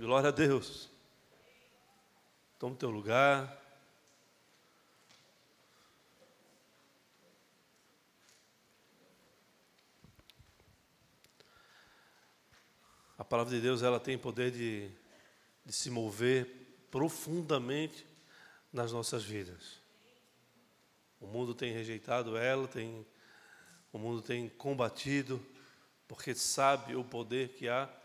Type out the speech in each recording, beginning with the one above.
Glória a Deus. Toma o teu lugar. A palavra de Deus ela tem poder de, de se mover profundamente nas nossas vidas. O mundo tem rejeitado ela, tem, o mundo tem combatido, porque sabe o poder que há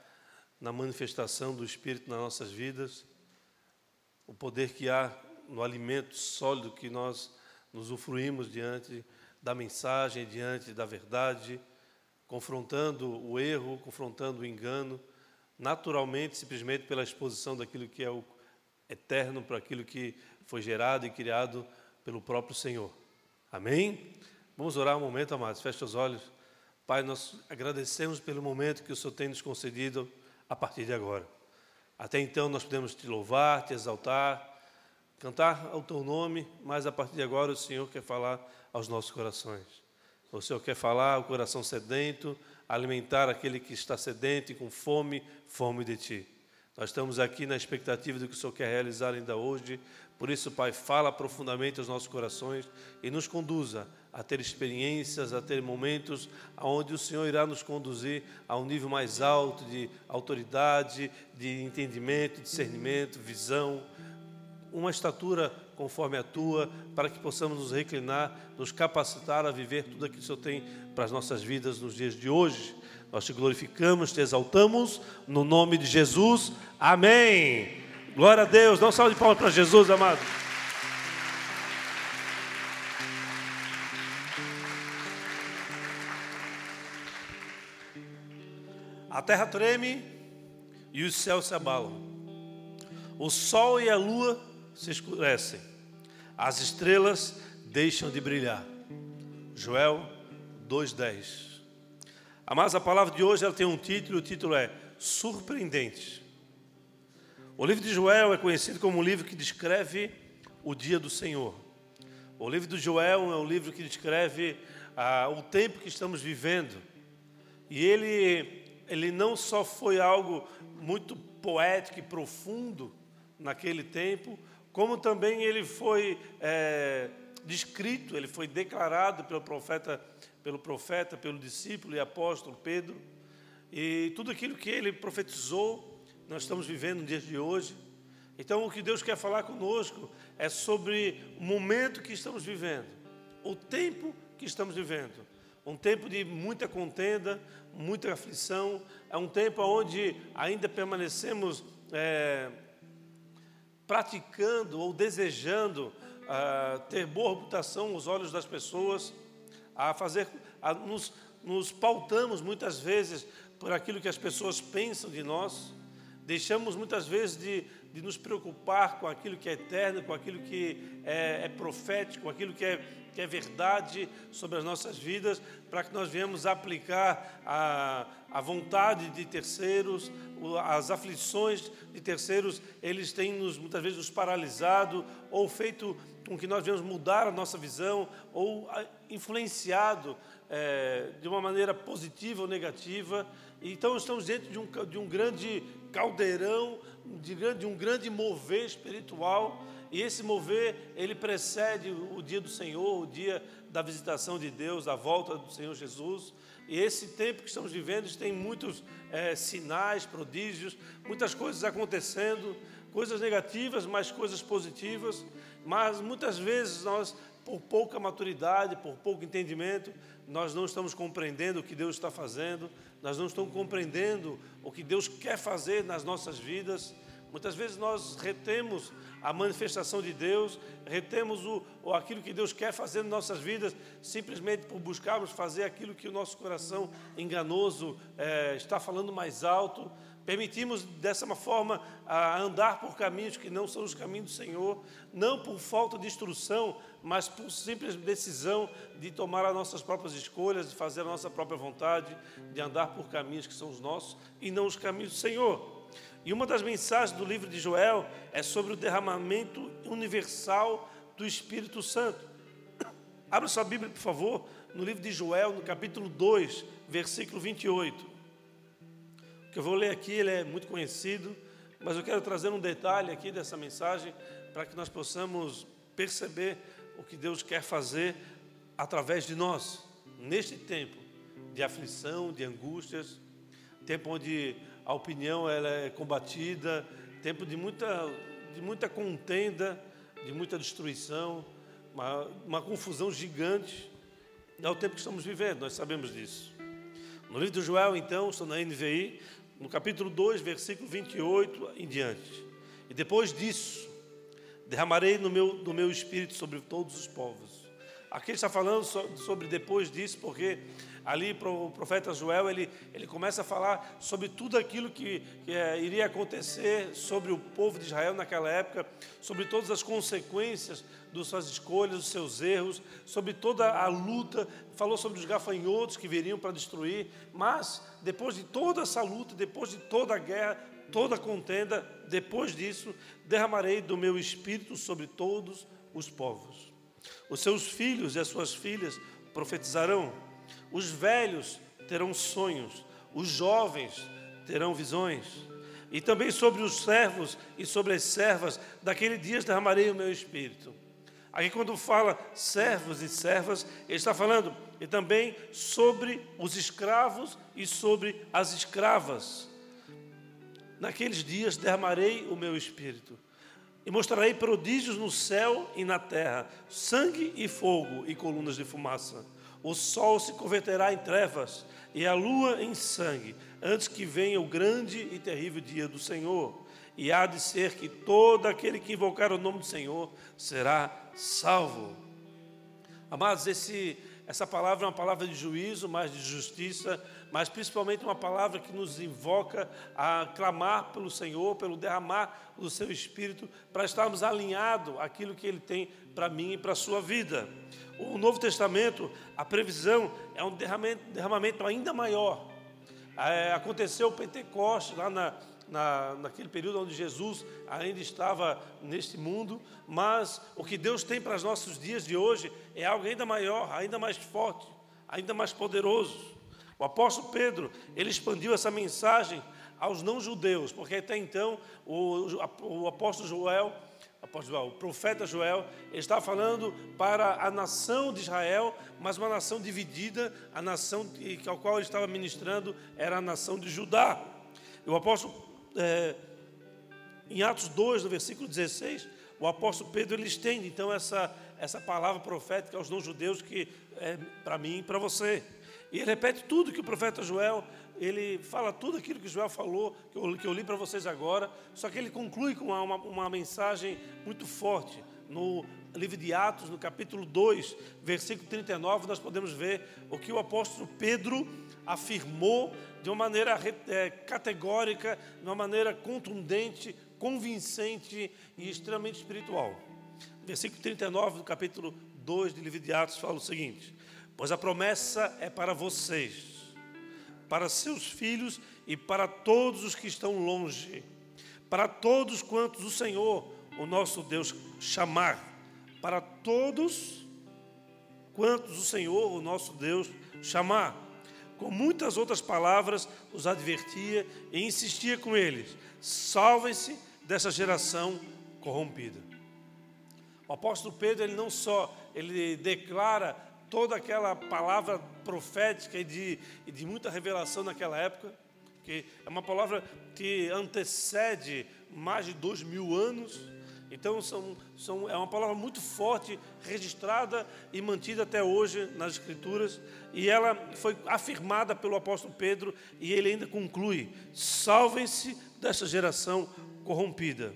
na manifestação do Espírito nas nossas vidas, o poder que há no alimento sólido que nós nos usufruímos diante da mensagem, diante da verdade, confrontando o erro, confrontando o engano, naturalmente, simplesmente pela exposição daquilo que é o eterno para aquilo que foi gerado e criado pelo próprio Senhor. Amém? Vamos orar um momento, amados. Feche os olhos. Pai, nós agradecemos pelo momento que o Senhor tem nos concedido a partir de agora. Até então nós podemos te louvar, te exaltar, cantar ao teu nome, mas a partir de agora o Senhor quer falar aos nossos corações. O Senhor quer falar ao coração sedento, alimentar aquele que está sedento e com fome, fome de ti. Nós estamos aqui na expectativa do que o Senhor quer realizar ainda hoje. Por isso, Pai, fala profundamente aos nossos corações e nos conduza a ter experiências, a ter momentos onde o Senhor irá nos conduzir a um nível mais alto de autoridade, de entendimento, discernimento, visão, uma estatura conforme a tua, para que possamos nos reclinar, nos capacitar a viver tudo aquilo que o Senhor tem para as nossas vidas nos dias de hoje. Nós te glorificamos, te exaltamos, no nome de Jesus. Amém. Glória a Deus. Dá um salve de palmas para Jesus, amado. Terra treme e os céus se abalam. O sol e a lua se escurecem. As estrelas deixam de brilhar. Joel 2:10. Mas a palavra de hoje ela tem um título, o título é Surpreendente. O livro de Joel é conhecido como um livro que descreve o dia do Senhor. O livro de Joel é um livro que descreve ah, o tempo que estamos vivendo. E ele ele não só foi algo muito poético e profundo naquele tempo, como também ele foi é, descrito, ele foi declarado pelo profeta, pelo profeta, pelo discípulo e apóstolo Pedro, e tudo aquilo que ele profetizou, nós estamos vivendo no dia de hoje. Então, o que Deus quer falar conosco é sobre o momento que estamos vivendo, o tempo que estamos vivendo. Um tempo de muita contenda, muita aflição, é um tempo onde ainda permanecemos é, praticando ou desejando ah, ter boa reputação nos olhos das pessoas, a fazer, a, nos, nos pautamos muitas vezes por aquilo que as pessoas pensam de nós, deixamos muitas vezes de, de nos preocupar com aquilo que é eterno, com aquilo que é, é profético, com aquilo que é que é verdade sobre as nossas vidas, para que nós venhamos aplicar a, a vontade de terceiros, as aflições de terceiros, eles têm nos, muitas vezes nos paralisado ou feito com que nós venhamos mudar a nossa visão ou influenciado é, de uma maneira positiva ou negativa. Então estamos dentro de um, de um grande caldeirão, de, de um grande mover espiritual e esse mover, ele precede o dia do Senhor, o dia da visitação de Deus, da volta do Senhor Jesus. E esse tempo que estamos vivendo tem muitos é, sinais, prodígios, muitas coisas acontecendo, coisas negativas, mas coisas positivas. Mas muitas vezes nós, por pouca maturidade, por pouco entendimento, nós não estamos compreendendo o que Deus está fazendo, nós não estamos compreendendo o que Deus quer fazer nas nossas vidas. Muitas vezes nós retemos a manifestação de Deus, retemos o, o, aquilo que Deus quer fazer em nossas vidas, simplesmente por buscarmos fazer aquilo que o nosso coração enganoso é, está falando mais alto. Permitimos dessa forma a andar por caminhos que não são os caminhos do Senhor, não por falta de instrução, mas por simples decisão de tomar as nossas próprias escolhas, de fazer a nossa própria vontade, de andar por caminhos que são os nossos e não os caminhos do Senhor. E uma das mensagens do livro de Joel é sobre o derramamento universal do Espírito Santo. Abra sua Bíblia, por favor, no livro de Joel, no capítulo 2, versículo 28. O que eu vou ler aqui, ele é muito conhecido, mas eu quero trazer um detalhe aqui dessa mensagem para que nós possamos perceber o que Deus quer fazer através de nós, neste tempo de aflição, de angústias, tempo onde a opinião ela é combatida, tempo de muita, de muita contenda, de muita destruição, uma, uma confusão gigante. É o tempo que estamos vivendo, nós sabemos disso. No livro de Joel, então, estou na NVI, no capítulo 2, versículo 28 em diante. E depois disso, derramarei no meu, do meu espírito sobre todos os povos. Aqui ele está falando sobre depois disso, porque ali o profeta Joel ele, ele começa a falar sobre tudo aquilo que, que é, iria acontecer sobre o povo de Israel naquela época, sobre todas as consequências das suas escolhas, dos seus erros, sobre toda a luta, falou sobre os gafanhotos que viriam para destruir, mas depois de toda essa luta, depois de toda a guerra, toda a contenda, depois disso, derramarei do meu espírito sobre todos os povos. Os seus filhos e as suas filhas profetizarão, os velhos terão sonhos, os jovens terão visões. E também sobre os servos e sobre as servas, daquele dia derramarei o meu espírito. Aqui, quando fala servos e servas, ele está falando e também sobre os escravos e sobre as escravas. Naqueles dias derramarei o meu espírito e mostrarei prodígios no céu e na terra, sangue e fogo e colunas de fumaça. O sol se converterá em trevas e a lua em sangue, antes que venha o grande e terrível dia do Senhor. E há de ser que todo aquele que invocar o nome do Senhor será salvo. Amados, esse, essa palavra é uma palavra de juízo, mas de justiça, mas principalmente uma palavra que nos invoca a clamar pelo Senhor, pelo derramar do seu espírito, para estarmos alinhados àquilo que Ele tem para mim e para a sua vida. O Novo Testamento, a previsão é um derramamento, derramamento ainda maior. É, aconteceu o Pentecostes lá na, na, naquele período onde Jesus ainda estava neste mundo, mas o que Deus tem para os nossos dias de hoje é algo ainda maior, ainda mais forte, ainda mais poderoso. O apóstolo Pedro, ele expandiu essa mensagem aos não-judeus, porque até então o, o apóstolo Joel, o profeta Joel, estava falando para a nação de Israel, mas uma nação dividida, a nação ao qual ele estava ministrando era a nação de Judá. E o apóstolo é, em Atos 2, no versículo 16, o apóstolo Pedro ele estende então essa, essa palavra profética aos não-judeus que é para mim e para você. E ele repete tudo que o profeta Joel, ele fala tudo aquilo que Joel falou, que eu, que eu li para vocês agora, só que ele conclui com uma, uma, mensagem muito forte. No livro de Atos, no capítulo 2, versículo 39, nós podemos ver o que o apóstolo Pedro afirmou de uma maneira é, categórica, de uma maneira contundente, convincente e extremamente espiritual. Versículo 39 do capítulo 2 de livro de Atos fala o seguinte: Pois a promessa é para vocês, para seus filhos e para todos os que estão longe, para todos quantos o Senhor, o nosso Deus, chamar, para todos quantos o Senhor, o nosso Deus, chamar com muitas outras palavras, os advertia e insistia com eles: salvem-se dessa geração corrompida. O apóstolo Pedro, ele não só ele declara toda aquela palavra profética e de, e de muita revelação naquela época, que é uma palavra que antecede mais de dois mil anos, então, são, são, é uma palavra muito forte, registrada e mantida até hoje nas Escrituras, e ela foi afirmada pelo apóstolo Pedro, e ele ainda conclui: salvem-se dessa geração corrompida.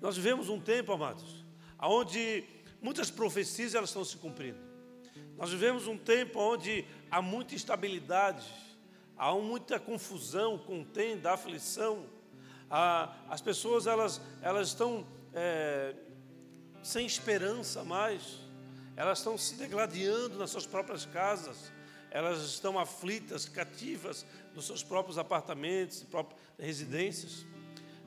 Nós vivemos um tempo, amados, onde muitas profecias elas estão se cumprindo. Nós vivemos um tempo onde há muita instabilidade, há muita confusão, contenda, aflição. As pessoas elas, elas estão é, sem esperança mais, elas estão se degladiando nas suas próprias casas, elas estão aflitas, cativas nos seus próprios apartamentos, próprias residências.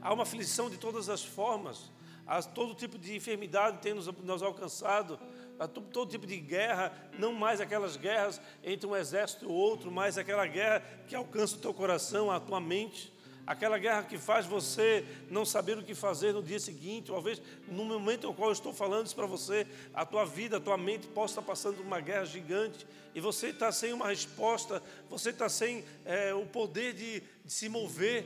Há uma aflição de todas as formas, há todo tipo de enfermidade tem nos, nos alcançado, há todo, tipo de guerra, não mais aquelas guerras entre um exército e outro, mas aquela guerra que alcança o teu coração, a tua mente aquela guerra que faz você não saber o que fazer no dia seguinte, talvez no momento no qual eu estou falando isso para você, a tua vida, a tua mente possa estar passando por uma guerra gigante e você está sem uma resposta, você está sem é, o poder de, de se mover,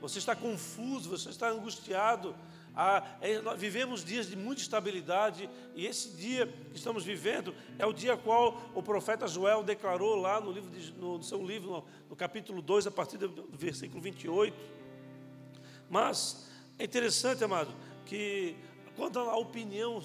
você está confuso, você está angustiado. Ah, é, vivemos dias de muita estabilidade e esse dia que estamos vivendo é o dia qual o profeta Joel declarou lá no, livro de, no, no seu livro, no, no, capítulo 2, a partir do versículo 28. Mas é interessante, amado, que quando a opinião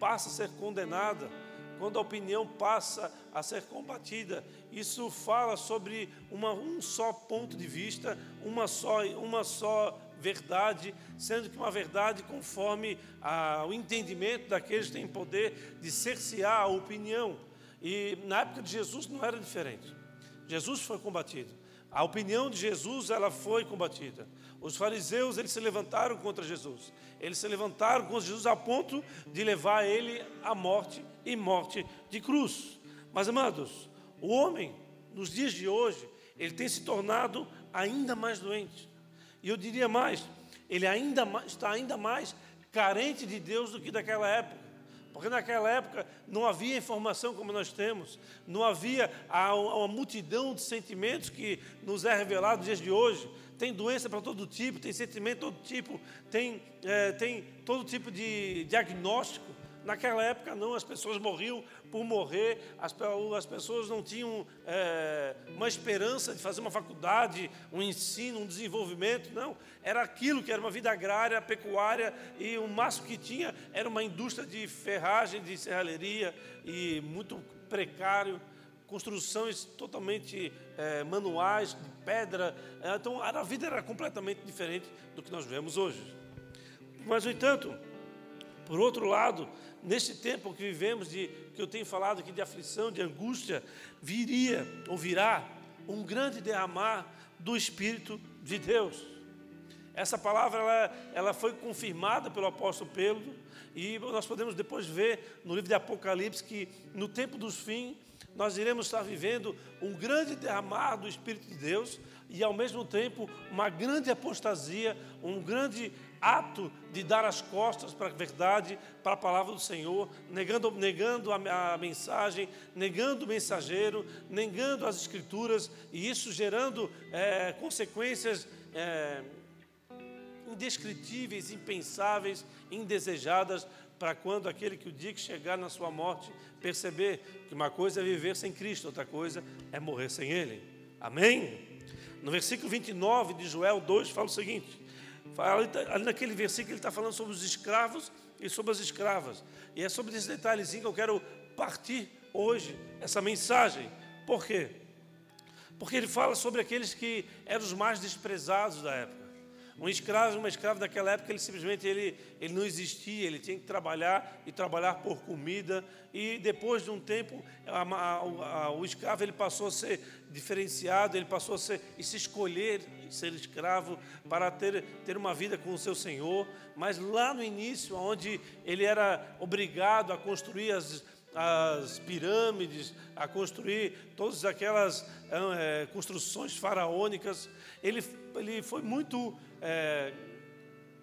passa a ser condenada, quando a opinião passa a ser combatida, isso fala sobre uma, um só ponto de vista, uma só, uma só verdade, sendo que uma verdade conforme o entendimento daqueles que têm poder de cercear a opinião. E na época de Jesus não era diferente. Jesus foi combatido. A opinião de Jesus ela foi combatida. Os fariseus eles se levantaram contra Jesus. Eles se levantaram contra Jesus a ponto de levar ele à morte e morte de cruz. Mas amados, o homem nos dias de hoje ele tem se tornado ainda mais doente. E eu diria mais, ele ainda está ainda mais carente de Deus do que daquela época. Porque naquela época não havia informação como nós temos, não havia uma multidão de sentimentos que nos é revelado nos dias de hoje. Tem doença para todo tipo, tem sentimento de todo tipo, tem, é, tem todo tipo de diagnóstico. Naquela época não, as pessoas morriam por morrer, as, as pessoas não tinham é, uma esperança de fazer uma faculdade, um ensino, um desenvolvimento, não. Era aquilo que era uma vida agrária, pecuária, e o máximo que tinha era uma indústria de ferragem, de serralheria, e muito precário, construções totalmente é, manuais, de pedra. Então a vida era completamente diferente do que nós vemos hoje. Mas, no entanto, por outro lado, neste tempo que vivemos, de, que eu tenho falado aqui de aflição, de angústia, viria ou virá um grande derramar do Espírito de Deus. Essa palavra ela, ela foi confirmada pelo apóstolo Pedro, e nós podemos depois ver no livro de Apocalipse que no tempo dos fins nós iremos estar vivendo um grande derramar do Espírito de Deus e ao mesmo tempo uma grande apostasia, um grande ato de dar as costas para a verdade, para a palavra do Senhor, negando, negando a, a, mensagem, negando o mensageiro, negando as escrituras, e isso gerando é, consequências é, indescritíveis, impensáveis, indesejadas, para quando aquele que o dia que chegar na sua morte perceber que uma coisa é viver sem Cristo, outra coisa é morrer sem Ele. Amém? No versículo 29 de Joel 2 fala o seguinte: Ali naquele versículo ele está falando sobre os escravos e sobre as escravas. E é sobre esse detalhezinho que eu quero partir hoje, essa mensagem. Por quê? Porque ele fala sobre aqueles que eram os mais desprezados da época. Um escravo, uma escrava daquela época, ele simplesmente ele, ele não existia, ele tinha que trabalhar e trabalhar por comida. E depois de um tempo, a, a, a, o escravo ele passou a ser diferenciado, ele passou a ser e se escolher ser escravo para ter, ter uma vida com o seu Senhor. Mas lá no início, onde ele era obrigado a construir as, as pirâmides, a construir todas aquelas é, construções faraônicas, ele, ele foi muito é,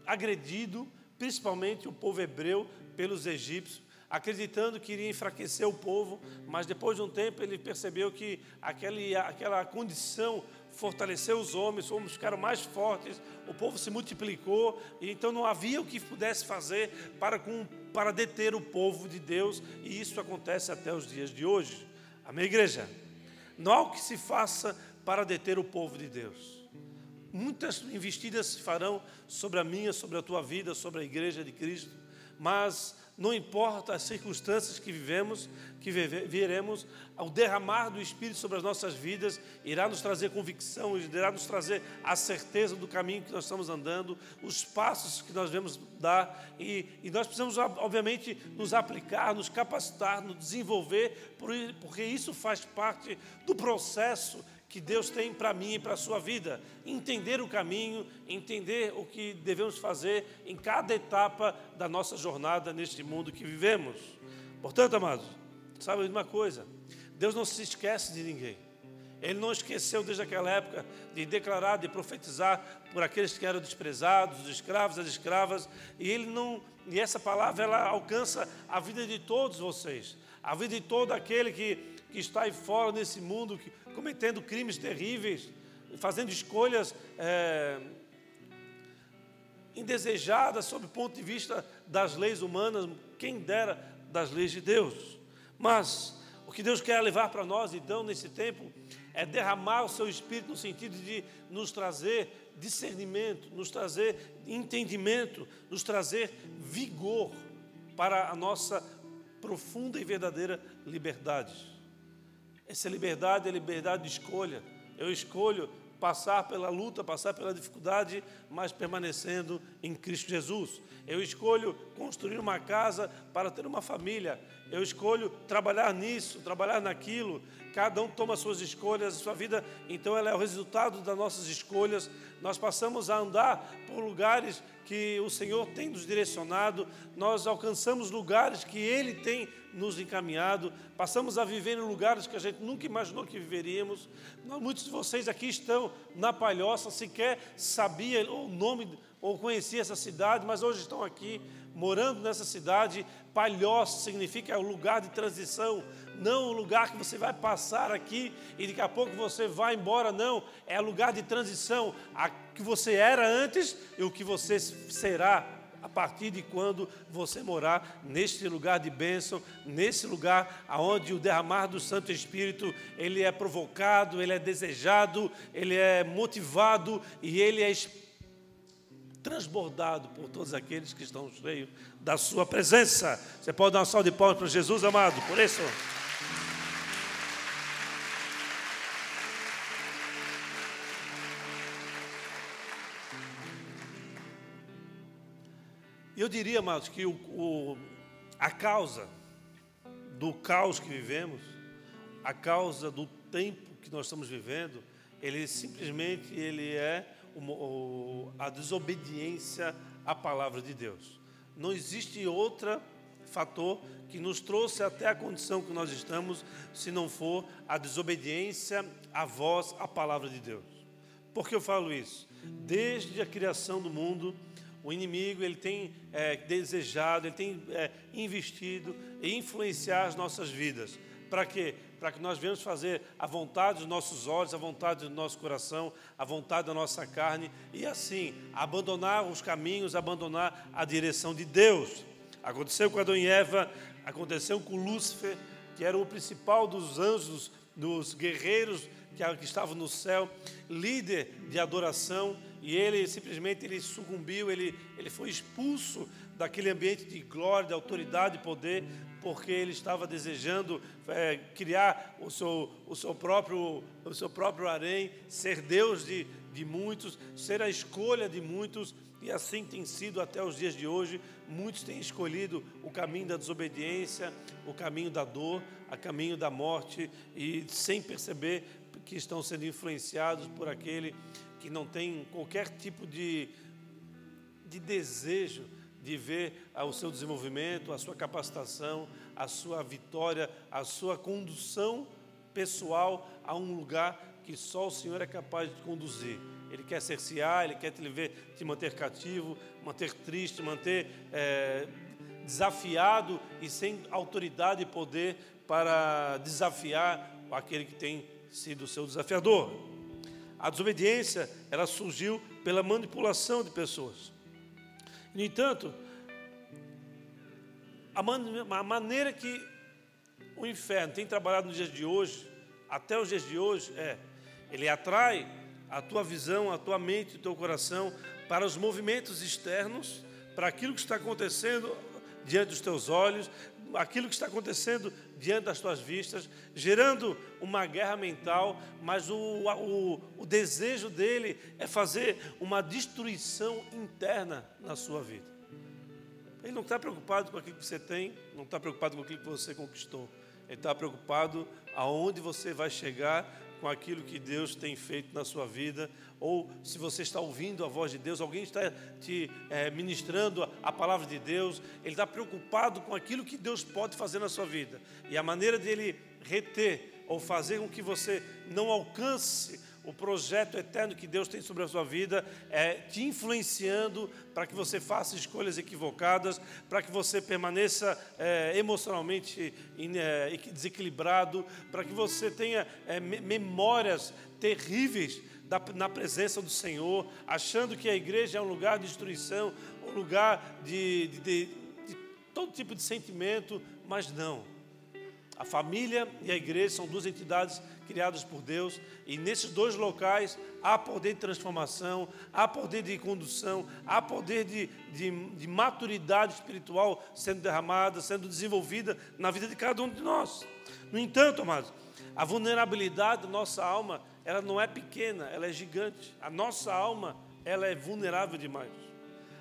agredido, principalmente o povo hebreu, pelos egípcios, acreditando que iria enfraquecer o povo, mas depois de um tempo ele percebeu que aquele, aquela condição fortaleceu os homens, os homens ficaram mais fortes, o povo se multiplicou, e então não havia o que pudesse fazer para, com, para deter o povo de Deus, e isso acontece até os dias de hoje. Amém, igreja? Não há o que se faça para deter o povo de Deus. Muitas investidas se farão sobre a minha, sobre a tua vida, sobre a igreja de Cristo, mas não importa as circunstâncias que vivemos, que viremos, ao derramar do Espírito sobre as nossas vidas, irá nos trazer convicção, irá nos trazer a certeza do caminho que nós estamos andando, os passos que nós devemos dar, e, e nós precisamos, obviamente, nos aplicar, nos capacitar, nos desenvolver, porque isso faz parte do processo que Deus tem para mim e para a sua vida. Entender o caminho, entender o que devemos fazer em cada etapa da nossa jornada neste mundo que vivemos. Portanto, amados, sabe uma coisa? Deus não se esquece de ninguém. Ele não esqueceu desde aquela época de declarar, de profetizar por aqueles que eram desprezados, os escravos, as escravas, e ele não, e essa palavra ela alcança a vida de todos vocês, a vida de todo aquele que, que está aí fora nesse mundo, que, cometendo crimes terríveis, fazendo escolhas é, indesejadas sob o ponto de vista das leis humanas, quem dera das leis de Deus. Mas o que Deus quer levar para nós, então, nesse tempo, é derramar o seu espírito no sentido de nos trazer discernimento, nos trazer entendimento, nos trazer vigor para a nossa profunda e verdadeira liberdade. Essa liberdade é liberdade de escolha. Eu escolho passar pela luta, passar pela dificuldade, mas permanecendo em Cristo Jesus. Eu escolho construir uma casa para ter uma família. Eu escolho trabalhar nisso, trabalhar naquilo. Cada um toma suas escolhas, sua vida, então ela é o resultado das nossas escolhas. Nós passamos a andar por lugares que o Senhor tem nos direcionado, nós alcançamos lugares que Ele tem nos encaminhado, passamos a viver em lugares que a gente nunca imaginou que viveríamos. Muitos de vocês aqui estão na Palhoça, sequer sabia o nome ou conhecia essa cidade, mas hoje estão aqui morando nessa cidade. Palhoça significa o lugar de transição, não o lugar que você vai passar aqui e daqui a pouco você vai embora, não. É lugar de transição, a que você era antes e o que você será a partir de quando você morar neste lugar de bênção, nesse lugar aonde o derramar do Santo Espírito, ele é provocado, ele é desejado, ele é motivado e ele é transbordado por todos aqueles que estão cheios da sua presença. Você pode dar uma salva de palmas para Jesus, amado, por isso. Eu diria, amados, que o, o, a causa do caos que vivemos, a causa do tempo que nós estamos vivendo, ele simplesmente ele é o, a desobediência à palavra de Deus. Não existe outro fator que nos trouxe até a condição que nós estamos, se não for a desobediência à voz, à palavra de Deus. Por que eu falo isso? Desde a criação do mundo, o inimigo ele tem é, desejado, ele tem é, investido em influenciar as nossas vidas. Para quê? Para que nós venhamos fazer a vontade dos nossos olhos, a vontade do nosso coração, a vontade da nossa carne e assim abandonar os caminhos, abandonar a direção de Deus. Aconteceu com Adão e Eva, aconteceu com Lúcifer, que era o principal dos anjos, dos guerreiros que estavam no céu, líder de adoração e ele simplesmente ele sucumbiu, ele, ele foi expulso daquele ambiente de glória, de autoridade e poder, porque ele estava desejando é, criar o seu, o, seu próprio, o seu próprio harém, ser Deus de, de muitos, ser a escolha de muitos, e assim tem sido até os dias de hoje. Muitos têm escolhido o caminho da desobediência, o caminho da dor, o caminho da morte, e sem perceber que estão sendo influenciados por aquele que não tem qualquer tipo de, de desejo de ver o seu desenvolvimento, a sua capacitação, a sua vitória, a sua condução pessoal a um lugar que só o Senhor é capaz de conduzir. Ele quer cercear, Ele quer te ver, te manter cativo, manter triste, manter é, desafiado e sem autoridade e poder para desafiar aquele que tem sido o seu desafiador. A desobediência, ela surgiu pela manipulação de pessoas. No entanto, a, man a maneira que o inferno tem trabalhado nos dias de hoje, até os dias de hoje, é ele atrai a tua visão, a tua mente, o teu coração para os movimentos externos, para aquilo que está acontecendo diante dos teus olhos, aquilo que está acontecendo diante das tuas vistas, gerando uma guerra mental, mas o, o, o desejo dele é fazer uma destruição interna na sua vida. Ele não está preocupado com aquilo que você tem, não está preocupado com aquilo que você conquistou. Ele está preocupado aonde você vai chegar com aquilo que Deus tem feito na sua vida, ou se você está ouvindo a voz de Deus, alguém está te é, ministrando a, palavra de Deus, ele está preocupado com aquilo que Deus pode fazer na sua vida. E a maneira dele reter ou fazer com que você não alcance o projeto eterno que Deus tem sobre a sua vida, é te influenciando para que você faça escolhas equivocadas, para que você permaneça é, emocionalmente é, desequilibrado, para que você tenha é, memórias terríveis na presença do Senhor, achando que a igreja é um lugar de destruição, um lugar de, de, de, de todo tipo de sentimento, mas não. A família e a igreja são duas entidades criadas por Deus, e nesses dois locais há poder de transformação, há poder de condução, há poder de, de, de maturidade espiritual sendo derramada, sendo desenvolvida na vida de cada um de nós. No entanto, amados, a vulnerabilidade da nossa alma, ela não é pequena, ela é gigante. A nossa alma, ela é vulnerável demais.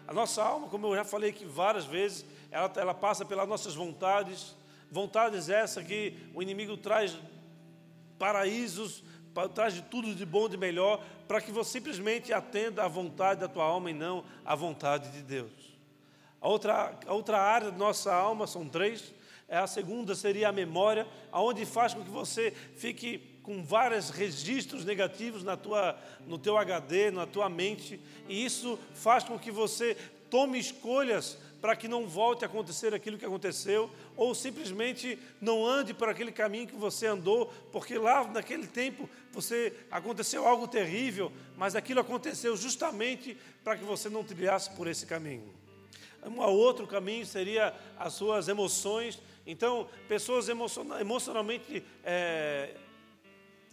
A nossa alma, como eu já falei aqui várias vezes, ela, ela passa pelas nossas vontades, vontades essas que o inimigo traz paraísos, traz de tudo de bom de melhor, para que você simplesmente atenda à vontade da tua alma e não à vontade de Deus. A outra, a outra área da nossa alma, são três, é a segunda seria a memória, aonde faz com que você fique com vários registros negativos na tua, no teu HD, na tua mente, e isso faz com que você tome escolhas para que não volte a acontecer aquilo que aconteceu, ou simplesmente não ande por aquele caminho que você andou, porque lá naquele tempo você aconteceu algo terrível, mas aquilo aconteceu justamente para que você não trilhasse por esse caminho. Um outro caminho seria as suas emoções. Então, pessoas emocionalmente é,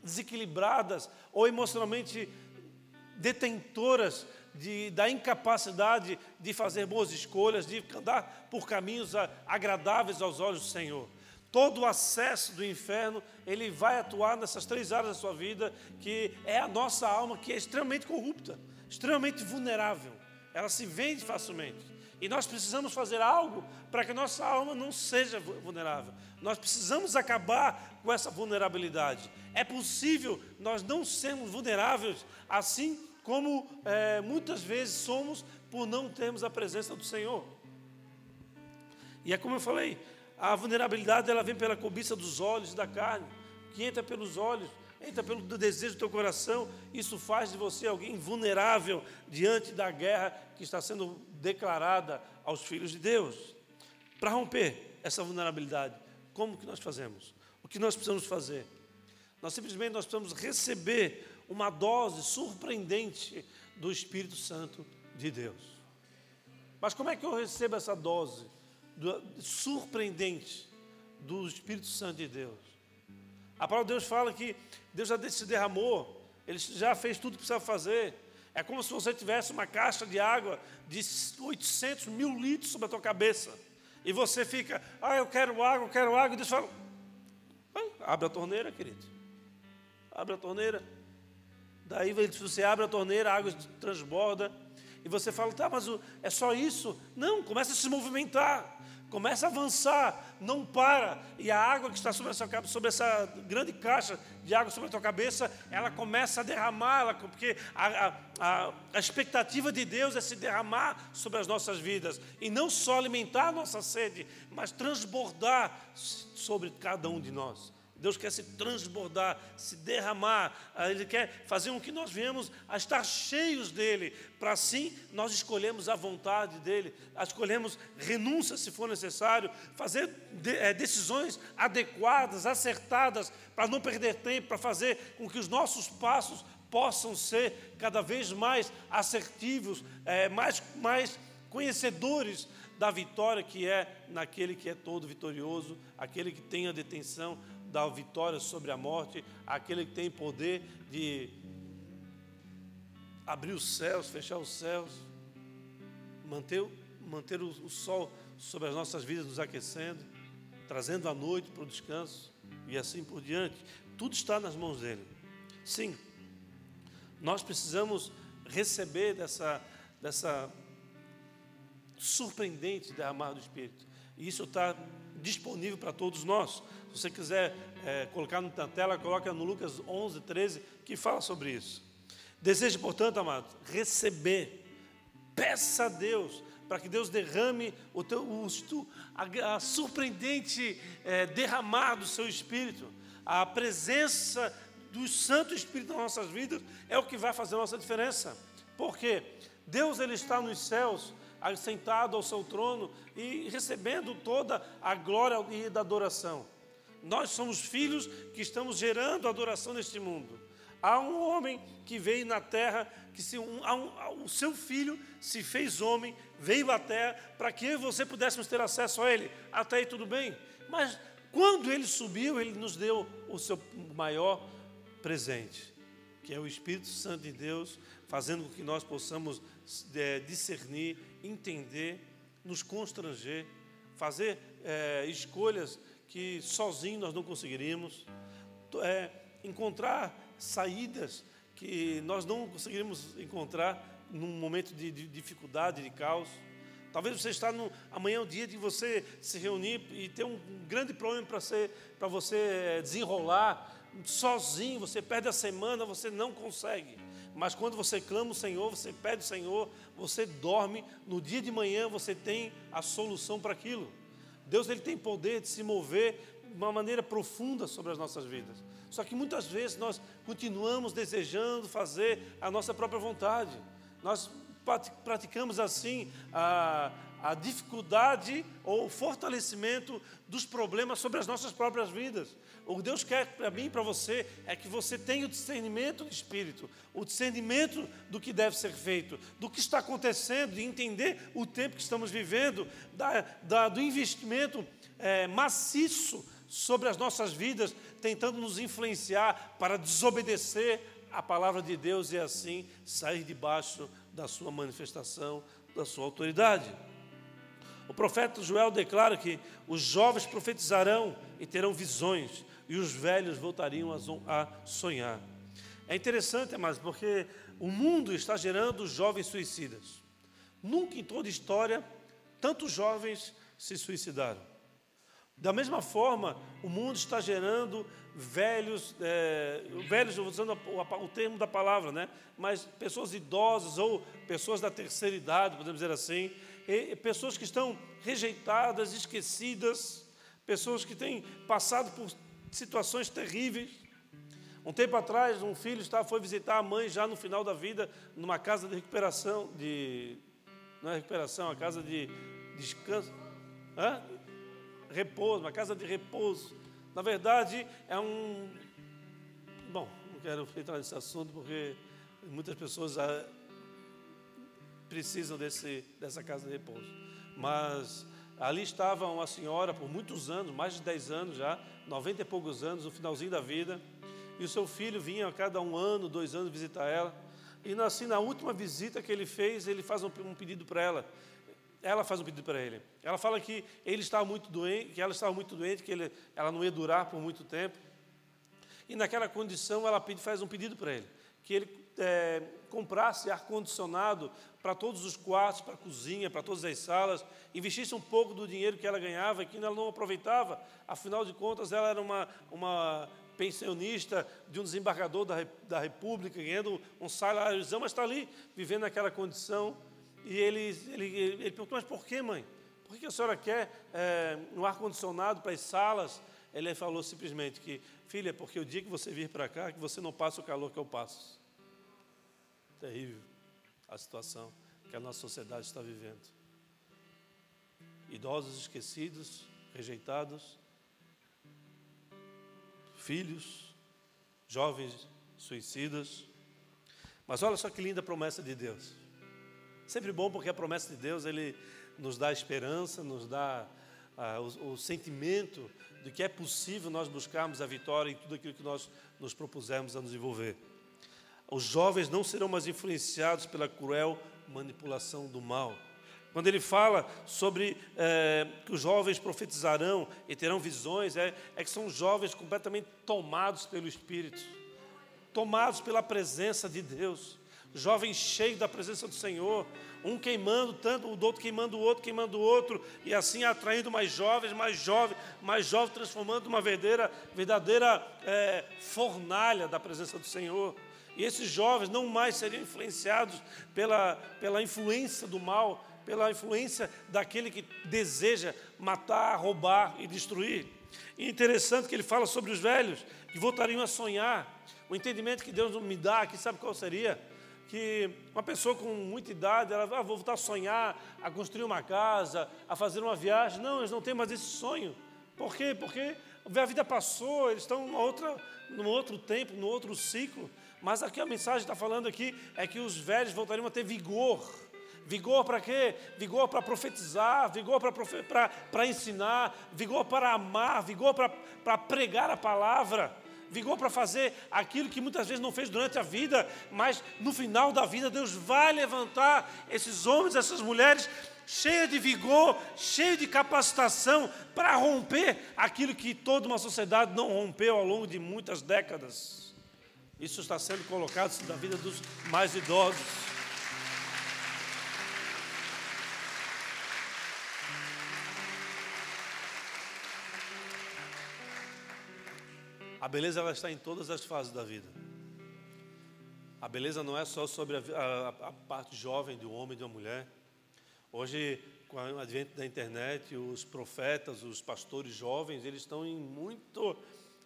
desequilibradas ou emocionalmente detentoras de, da incapacidade de fazer boas escolhas, de andar por caminhos agradáveis aos olhos do Senhor. Todo o acesso do inferno, ele vai atuar nessas três áreas da sua vida, que é a nossa alma, que é extremamente corrupta, extremamente vulnerável. Ela se vende facilmente. E nós precisamos fazer algo para que nossa alma não seja vulnerável. Nós precisamos acabar com essa vulnerabilidade. É possível nós não sermos vulneráveis assim como é, muitas vezes somos por não termos a presença do Senhor. E é como eu falei, a vulnerabilidade ela vem pela cobiça dos olhos da carne, que entra pelos olhos, entra pelo desejo do teu coração. Isso faz de você alguém vulnerável diante da guerra que está sendo declarada aos filhos de Deus. Para romper essa vulnerabilidade, como que nós fazemos? O que nós precisamos fazer? Nós simplesmente nós precisamos receber uma dose surpreendente do Espírito Santo de Deus. Mas como é que eu recebo essa dose surpreendente do Espírito Santo de Deus? A palavra de Deus fala que Deus já se derramou, Ele já fez tudo que precisava fazer. É como se você tivesse uma caixa de água de 800 mil litros sobre a tua cabeça. E você fica, ah, eu quero água, eu quero água. E Deus fala, abre a torneira, querido. Abre a torneira. Daí você abre a torneira, a água transborda. E você fala, tá, mas é só isso? Não, começa a se movimentar, começa a avançar, não para. E a água que está sobre essa, sobre essa grande caixa de água sobre a tua cabeça, ela começa a derramar, porque a, a, a expectativa de Deus é se derramar sobre as nossas vidas. E não só alimentar a nossa sede, mas transbordar sobre cada um de nós. Deus quer se transbordar, se derramar, ah, Ele quer fazer com que nós venhamos a estar cheios dEle, para assim nós escolhemos a vontade dEle, escolhemos renúncia se for necessário, fazer eh, decisões adequadas, acertadas, para não perder tempo, para fazer com que os nossos passos possam ser cada vez mais assertivos, é, mais, mais conhecedores da vitória que é naquele que é todo vitorioso, aquele que tem a detenção, da vitória sobre a morte, aquele que tem poder de abrir os céus, fechar os céus, manter, manter o, sol sobre as nossas vidas nos aquecendo, trazendo a noite para o descanso e assim por diante. Tudo está nas mãos dele. Sim, nós precisamos receber dessa, dessa surpreendente derramar do Espírito. E isso está disponível para todos nós. Se você quiser é, colocar na tela, coloca no Lucas 11, 13, que fala sobre isso. Deseje, portanto, amado, receber. Peça a Deus para que Deus derrame o teu, o, a, a surpreendente é, derramar do seu espírito. a presença do Santo Espírito nas nossas vidas é o que vai fazer a nossa diferença. Porque Deus ele está nos céus, sentado ao seu trono e recebendo toda a glória e da adoração. Nós somos filhos que estamos gerando adoração neste mundo. Há um homem que veio na terra, que se um, um, o seu filho se fez homem, veio à terra para que eu e você pudéssemos ter acesso a ele. Até aí tudo bem. Mas quando ele subiu, ele nos deu o seu maior presente, que é o Espírito Santo de Deus, fazendo com que nós possamos é, discernir, entender, nos constranger, fazer é, escolhas que sozinhos nós não conseguiríamos, é, encontrar saídas que nós não conseguiríamos encontrar num momento de, de dificuldade, de caos. Talvez você está no amanhã é o dia de você se reunir e ter um grande problema para para você eh, desenrolar sozinho. Você perde a semana, você não consegue. Mas quando você clama o Senhor, você pede o Senhor, você dorme. No dia de manhã você tem a solução para aquilo. Deus ele tem poder de se mover de uma maneira profunda sobre as nossas vidas. Só que muitas vezes nós continuamos desejando fazer a nossa própria vontade. Nós praticamos assim a, a dificuldade ou o fortalecimento dos problemas sobre as nossas próprias vidas. O que Deus quer para mim e para você é que você tenha o discernimento do Espírito, o discernimento do que deve ser feito, do que está acontecendo, de entender o tempo que estamos vivendo, da, da, do investimento é, maciço sobre as nossas vidas, tentando nos influenciar para desobedecer a palavra de Deus e assim sair debaixo da sua manifestação, da sua autoridade. O profeta Joel declara que os jovens profetizarão e terão visões, e os velhos voltariam a sonhar. É interessante, mas porque o mundo está gerando jovens suicidas. Nunca em toda a história tantos jovens se suicidaram. Da mesma forma, o mundo está gerando velhos, é, velhos usando o, termo da palavra, né? mas pessoas idosas ou pessoas da terceira idade, podemos dizer assim, pessoas que estão rejeitadas, esquecidas, pessoas que têm passado por situações terríveis. Um tempo atrás, um filho estava, foi visitar a mãe já no final da vida, numa casa de recuperação, de. Não é recuperação, é uma casa de descanso. Hã? repouso, uma casa de repouso. Na verdade, é um. Bom, não quero entrar nesse assunto porque muitas pessoas ah, precisam desse, dessa casa de repouso. Mas ali estava uma senhora por muitos anos, mais de 10 anos já, 90 e poucos anos, no finalzinho da vida, e o seu filho vinha a cada um ano, dois anos visitar ela. E assim, na última visita que ele fez, ele faz um, um pedido para ela ela faz um pedido para ele. Ela fala que ele estava muito doente, que ela estava muito doente, que ele, ela não ia durar por muito tempo. E naquela condição ela pede, faz um pedido para ele, que ele é, comprasse ar condicionado para todos os quartos, para a cozinha, para todas as salas, investisse um pouco do dinheiro que ela ganhava, que ela não aproveitava. Afinal de contas, ela era uma, uma pensionista de um desembargador da, da República, ganhando um salário, mas está ali vivendo naquela condição e ele, ele, ele perguntou, mas por que, mãe? Por que a senhora quer é, um ar-condicionado para as salas? Ele falou simplesmente que, filha, porque o dia que você vir para cá, que você não passa o calor que eu passo. Terrível a situação que a nossa sociedade está vivendo. Idosos esquecidos, rejeitados, filhos, jovens suicidas. Mas olha só que linda promessa de Deus. Sempre bom porque a promessa de Deus ele nos dá esperança, nos dá ah, o, o, sentimento de que é possível nós buscarmos a vitória em tudo aquilo que nós nos propusemos a nos envolver. Os jovens não serão mais influenciados pela cruel manipulação do mal. Quando ele fala sobre é, que os jovens profetizarão e terão visões, é, é que são jovens completamente tomados pelo Espírito, tomados pela presença de Deus jovens cheios da presença do Senhor, um queimando tanto, o outro queimando o outro, queimando o outro, e assim atraindo mais jovens, mais jovens, mais jovens, transformando uma verdadeira, verdadeira é, fornalha da presença do Senhor. E esses jovens não mais seriam influenciados pela, pela influência do mal, pela influência daquele que deseja matar, roubar e destruir. E é interessante que ele fala sobre os velhos que voltariam a sonhar. O entendimento que Deus me dá aqui, sabe qual seria? Que uma pessoa com muita idade, ela vai ah, voltar a sonhar, a construir uma casa, a fazer uma viagem. Não, eles não têm mais esse sonho. Por quê? Porque a vida passou, eles estão numa outra, num outro tempo, num outro ciclo. Mas aqui a mensagem está falando aqui é que os velhos voltariam a ter vigor. Vigor para quê? Vigor para profetizar, vigor para ensinar, vigor para amar, vigor para pregar a palavra, vigor para fazer aquilo que muitas vezes não fez durante a vida, mas no final da vida Deus vai levantar esses homens, essas mulheres cheias de vigor, cheios de capacitação para romper aquilo que toda uma sociedade não rompeu ao longo de muitas décadas. Isso está sendo colocado na vida dos mais idosos. A beleza ela está em todas as fases da vida. A beleza não é só sobre a, a, a parte jovem de um homem e de uma mulher. Hoje, com o advento da internet, os profetas, os pastores jovens, eles estão em muito,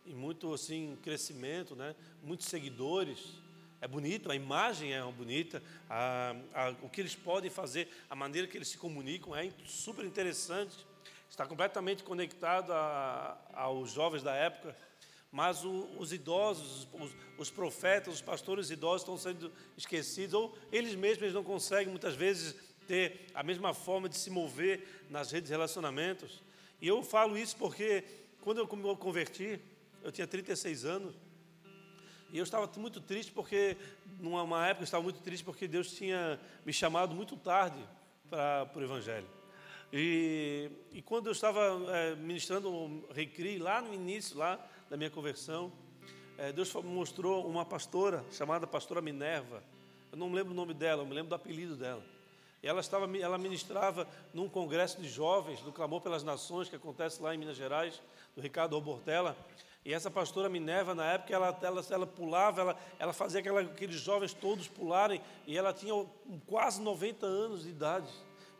em muito assim crescimento, né? Muitos seguidores. É bonito, a imagem é bonita, a, a, o que eles podem fazer, a maneira que eles se comunicam é super interessante. Está completamente conectado a, aos jovens da época mas o, os idosos, os, os, profetas, os pastores idosos estão sendo esquecidos, ou eles mesmos eles não conseguem muitas vezes ter a mesma forma de se mover nas redes de relacionamentos. E eu falo isso porque quando eu me converti, eu tinha 36 anos, e eu estava muito triste porque, numa época, eu estava muito triste porque Deus tinha me chamado muito tarde para, para o Evangelho. E, e quando eu estava é, ministrando o Recri, lá no início, lá da minha conversão, é, Deus mostrou uma pastora chamada Pastora Minerva. Eu não me lembro o nome dela, eu me lembro do apelido dela. Ela, estava, ela ministrava num congresso de jovens, do Clamor pelas Nações, que acontece lá em Minas Gerais, do Ricardo Robortella. E essa pastora Minerva, na época, ela, ela, ela pulava, ela, ela fazia aquela, aqueles jovens todos pularem, e ela tinha quase 90 anos de idade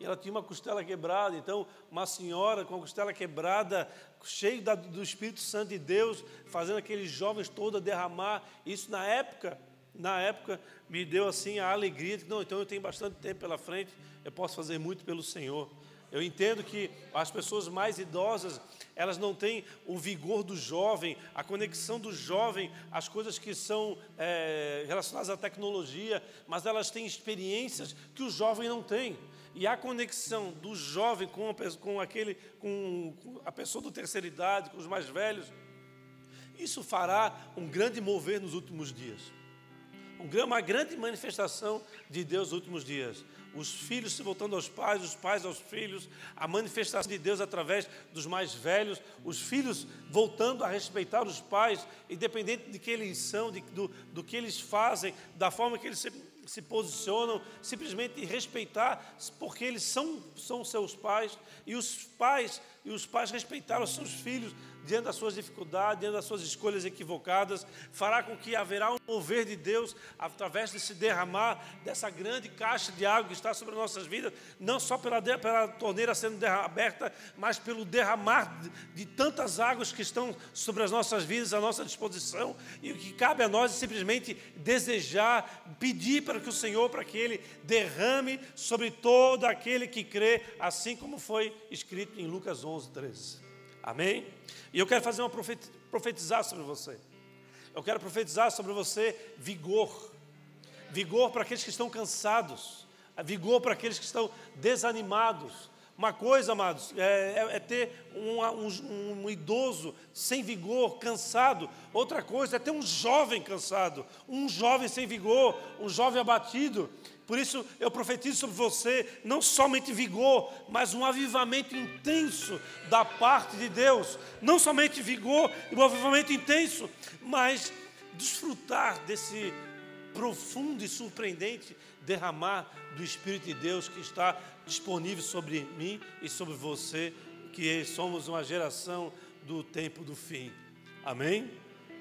e ela tinha uma costela quebrada. Então, uma senhora com a costela quebrada, cheia do Espírito Santo de Deus, fazendo aqueles jovens todos derramar. Isso na época, na época, me deu assim a alegria de que, não, então eu tenho bastante tempo pela frente, eu posso fazer muito pelo Senhor. Eu entendo que as pessoas mais idosas, elas não têm o vigor do jovem, a conexão do jovem, as coisas que são é, relacionadas à tecnologia, mas elas têm experiências que o jovem não tem. E a conexão do jovem com, a, com aquele, com a pessoa da terceira idade, com os mais velhos, isso fará um grande mover nos últimos dias. Uma grande manifestação de Deus nos últimos dias. Os filhos se voltando aos pais, os pais aos filhos, a manifestação de Deus através dos mais velhos, os filhos voltando a respeitar os pais, independente de que eles são, de, do, do que eles fazem, da forma que eles se se posicionam, simplesmente respeitar, porque eles são, são seus pais, e os pais, e os pais respeitaram os seus filhos, diante das suas dificuldades, diante das suas escolhas equivocadas, fará com que haverá um mover de Deus através de se derramar dessa grande caixa de água que está sobre nossas vidas, não só pela, pela torneira sendo aberta, mas pelo derramar de, de tantas águas que estão sobre as nossas vidas, à nossa disposição, e o que cabe a nós é simplesmente desejar, pedir para que o Senhor, para que Ele derrame sobre todo aquele que crê, assim como foi escrito em Lucas 11, 13. Amém? E eu quero fazer uma profetizar sobre você. Eu quero profetizar sobre você vigor. Vigor para aqueles que estão cansados. Vigor para aqueles que estão desanimados. Uma coisa, amados, é, é, é ter um, um, um, idoso sem vigor, cansado. Outra coisa é ter um jovem cansado, um jovem sem vigor, um jovem abatido. Por isso eu profetizo sobre você não somente vigor, mas um avivamento intenso da parte de Deus. Não somente vigor e um avivamento intenso, mas desfrutar desse profundo e surpreendente derramar do Espírito de Deus que está disponível sobre mim e sobre você, que somos uma geração do tempo do fim. Amém?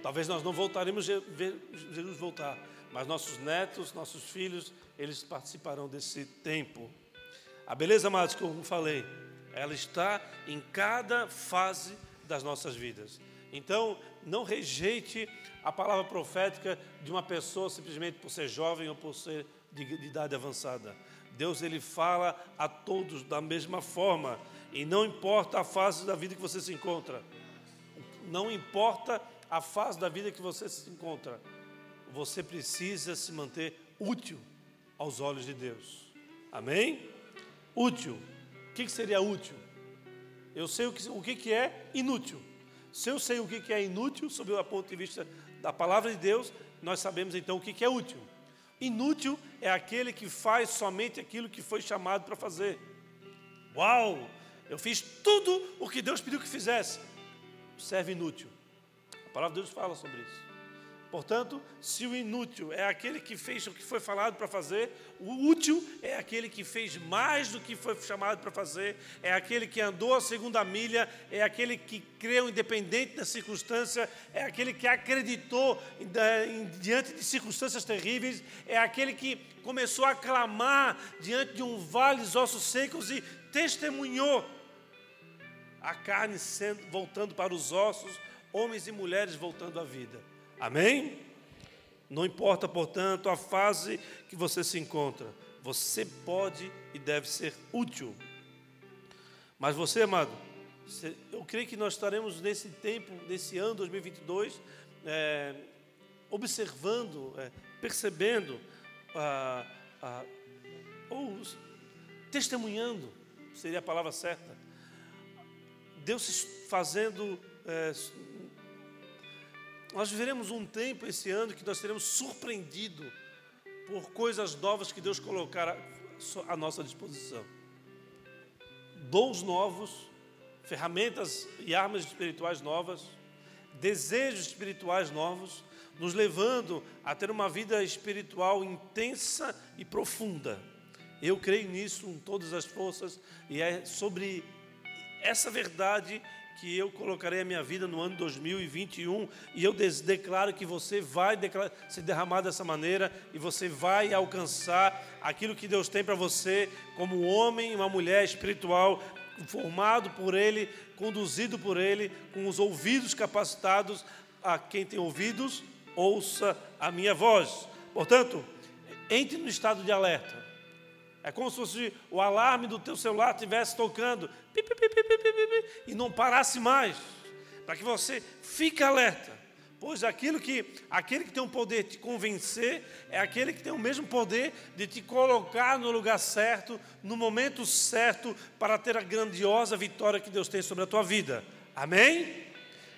Talvez nós não voltaremos ver Jesus voltar, mas nossos netos, nossos filhos, eles participarão desse tempo. A beleza, amados, como falei, ela está em cada fase das nossas vidas. Então, não rejeite a palavra profética de uma pessoa simplesmente por ser jovem ou por ser de, de idade avançada. Deus ele fala a todos da mesma forma e não importa a fase da vida que você se encontra. Não importa a fase da vida que você se encontra. Você precisa se manter útil aos olhos de Deus. Amém? Útil. O que seria útil? Eu sei o que, o que é inútil. Se eu sei o que é inútil, sob o ponto de vista da palavra de Deus, nós sabemos então o que é útil. Inútil é aquele que faz somente aquilo que foi chamado para fazer. Uau! Eu fiz tudo o que Deus pediu que fizesse. Serve inútil. A palavra de Deus fala sobre isso. Portanto, se o inútil é aquele que fez o que foi falado para fazer, o útil é aquele que fez mais do que foi chamado para fazer, é aquele que andou a segunda milha, é aquele que creu independente da circunstância, é aquele que acreditou diante de circunstâncias terríveis, é aquele que começou a clamar diante de um vale de ossos secos e testemunhou a carne sendo, voltando para os ossos, homens e mulheres voltando à vida. Amém? Não importa, portanto, a fase que você se encontra, você pode e deve ser útil. Mas você, amado, eu creio que nós estaremos nesse tempo, nesse ano 2022, é, observando, é, percebendo, ou testemunhando, seria a palavra certa, Deus fazendo é, nós viveremos um tempo esse ano que nós seremos surpreendidos por coisas novas que Deus colocar à nossa disposição. Dons novos, ferramentas e armas espirituais novas, desejos espirituais novos, nos levando a ter uma vida espiritual intensa e profunda. Eu creio nisso com todas as forças e é sobre essa verdade que eu colocarei a minha vida no ano 2021 e eu declaro que você vai se derramar dessa maneira e você vai alcançar aquilo que Deus tem para você como homem e uma mulher espiritual formado por Ele, conduzido por Ele, com os ouvidos capacitados. A quem tem ouvidos, ouça a minha voz. Portanto, entre no estado de alerta. É como se fosse o alarme do teu celular estivesse tocando e não parasse mais, para que você fique alerta. Pois aquilo que aquele que tem o poder de te convencer é aquele que tem o mesmo poder de te colocar no lugar certo, no momento certo, para ter a grandiosa vitória que Deus tem sobre a tua vida. Amém?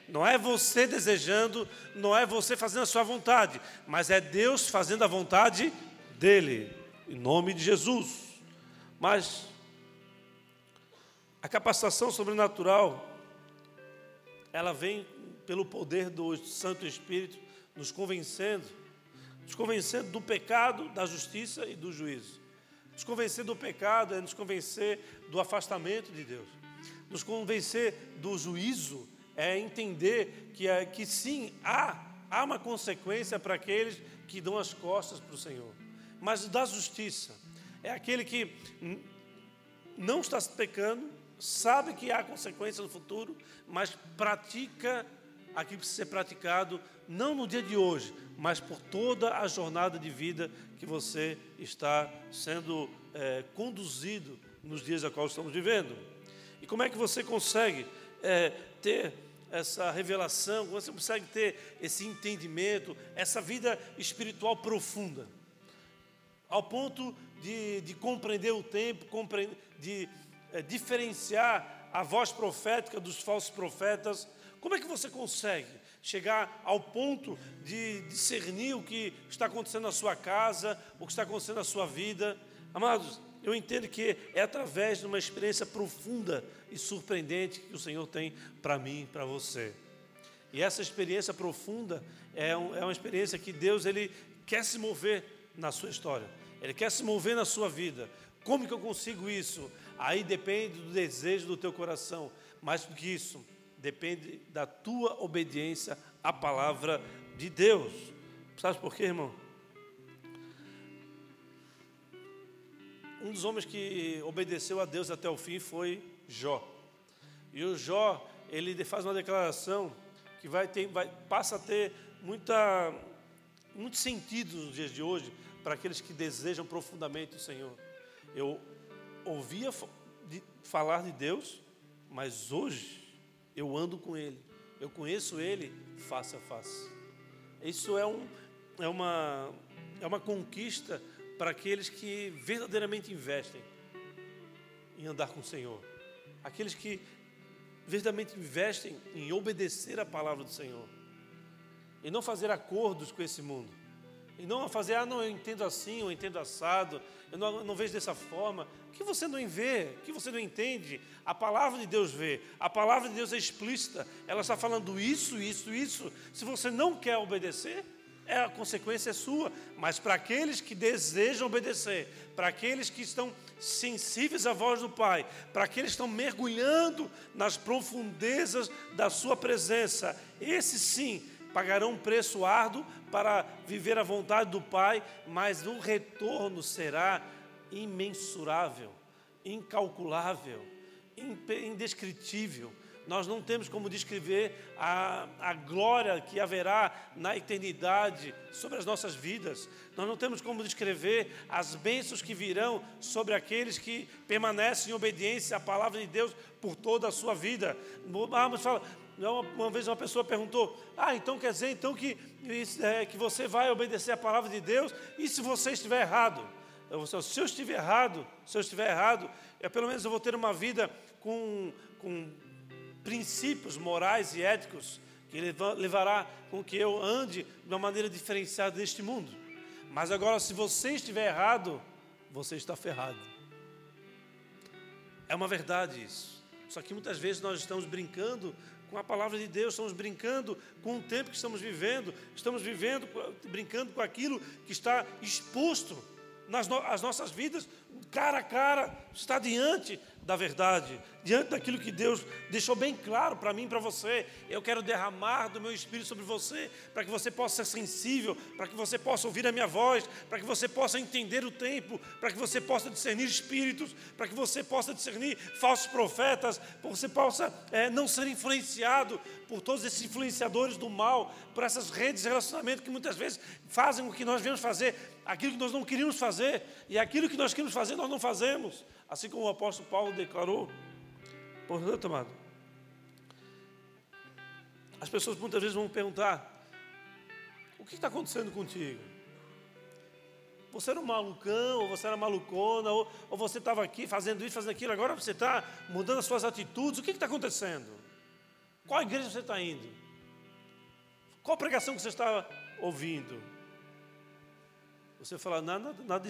Não é você desejando, não é você fazendo a sua vontade, mas é Deus fazendo a vontade dele em nome de Jesus. Mas a capacitação sobrenatural, ela vem pelo poder do Santo Espírito nos convencendo, nos convencendo do pecado, da justiça e do juízo. Nos convencer do pecado é nos convencer do afastamento de Deus. Nos convencer do juízo é entender que, é, que sim, há, há uma consequência para aqueles que dão as costas para o Senhor mas da justiça. É aquele que não está pecando, sabe que há consequências no futuro, mas pratica aquilo que precisa ser praticado, não no dia de hoje, mas por toda a jornada de vida que você está sendo é, conduzido nos dias a qual estamos vivendo. E como é que você consegue é, ter essa revelação, como você consegue ter esse entendimento, essa vida espiritual profunda? ao ponto de, de compreender o tempo, compreender, de é, diferenciar a voz profética dos falsos profetas. Como é que você consegue chegar ao ponto de discernir o que está acontecendo na sua casa, o que está acontecendo na sua vida? Amados, eu entendo que é através de uma experiência profunda e surpreendente que o Senhor tem para mim e para você. E essa experiência profunda é, um, é uma experiência que Deus ele quer se mover na sua história. Ele quer se mover na sua vida. Como que eu consigo isso? Aí depende do desejo do teu coração. Mais do que isso, depende da tua obediência à palavra de Deus. Sabe por quê, irmão? Um dos homens que obedeceu a Deus até o fim foi Jó. E o Jó, ele faz uma declaração que vai ter, vai, passa a ter muita, muito sentido nos dias de hoje para aqueles que desejam profundamente o Senhor. Eu ouvia falar de Deus, mas hoje eu ando com Ele, eu conheço Ele face a face. Isso é, um, é, uma, é uma conquista para aqueles que verdadeiramente investem em andar com o Senhor. Aqueles que verdadeiramente investem em obedecer a palavra do Senhor. E não fazer acordos com esse mundo. E não fazer, ah, não, eu entendo assim, eu entendo assado, eu não, não vejo dessa forma. O que você não vê, o que você não entende, a palavra de Deus vê. A palavra de Deus é explícita. Ela está falando isso, isso, isso. Se você não quer obedecer, é, a consequência é sua, mas para aqueles que desejam obedecer, para aqueles que estão sensíveis à voz do Pai, para aqueles que estão mergulhando nas profundezas da Sua presença, esses sim pagarão um preço árduo para viver a vontade do Pai, mas o retorno será imensurável, incalculável, indescritível nós não temos como descrever a, a glória que haverá na eternidade sobre as nossas vidas. Nós não temos como descrever as bênçãos que virão sobre aqueles que permanecem em obediência à palavra de Deus por toda a sua vida. Ah, mas fala, uma, vez uma pessoa perguntou: Ah, então quer dizer então que, é, que você vai obedecer a palavra de Deus e se você estiver errado? Eu, se eu estiver errado, se eu estiver errado, é, pelo menos eu vou ter uma vida com, com princípios morais e éticos que levará com que eu ande de uma maneira diferenciada neste mundo. Mas agora, se você estiver errado, você está ferrado. É uma verdade isso. Só que muitas vezes nós estamos brincando com a palavra de Deus, estamos brincando com o tempo que estamos vivendo, estamos vivendo, brincando com aquilo que está exposto nas no as nossas vidas, cara a cara, está diante da verdade, diante daquilo que Deus deixou bem claro para mim e para você. Eu quero derramar do meu espírito sobre você, para que você possa ser sensível, para que você possa ouvir a minha voz, para que você possa entender o tempo, para que você possa discernir espíritos, para que você possa discernir falsos profetas, para que você possa é, não ser influenciado por todos esses influenciadores do mal, por essas redes de relacionamento que muitas vezes fazem o que nós viemos fazer, aquilo que nós não queríamos fazer, e aquilo que nós queríamos fazer nós não fazemos. Assim como o apóstolo Paulo declarou. Portanto, amado, as pessoas muitas vezes vão perguntar: o que está acontecendo contigo? Você era um malucão, ou você era malucona, ou, ou você estava aqui fazendo isso, fazendo aquilo, agora você está mudando as suas atitudes. O que está acontecendo? Qual igreja você está indo? Qual pregação que você está ouvindo? Você fala, nada, nada.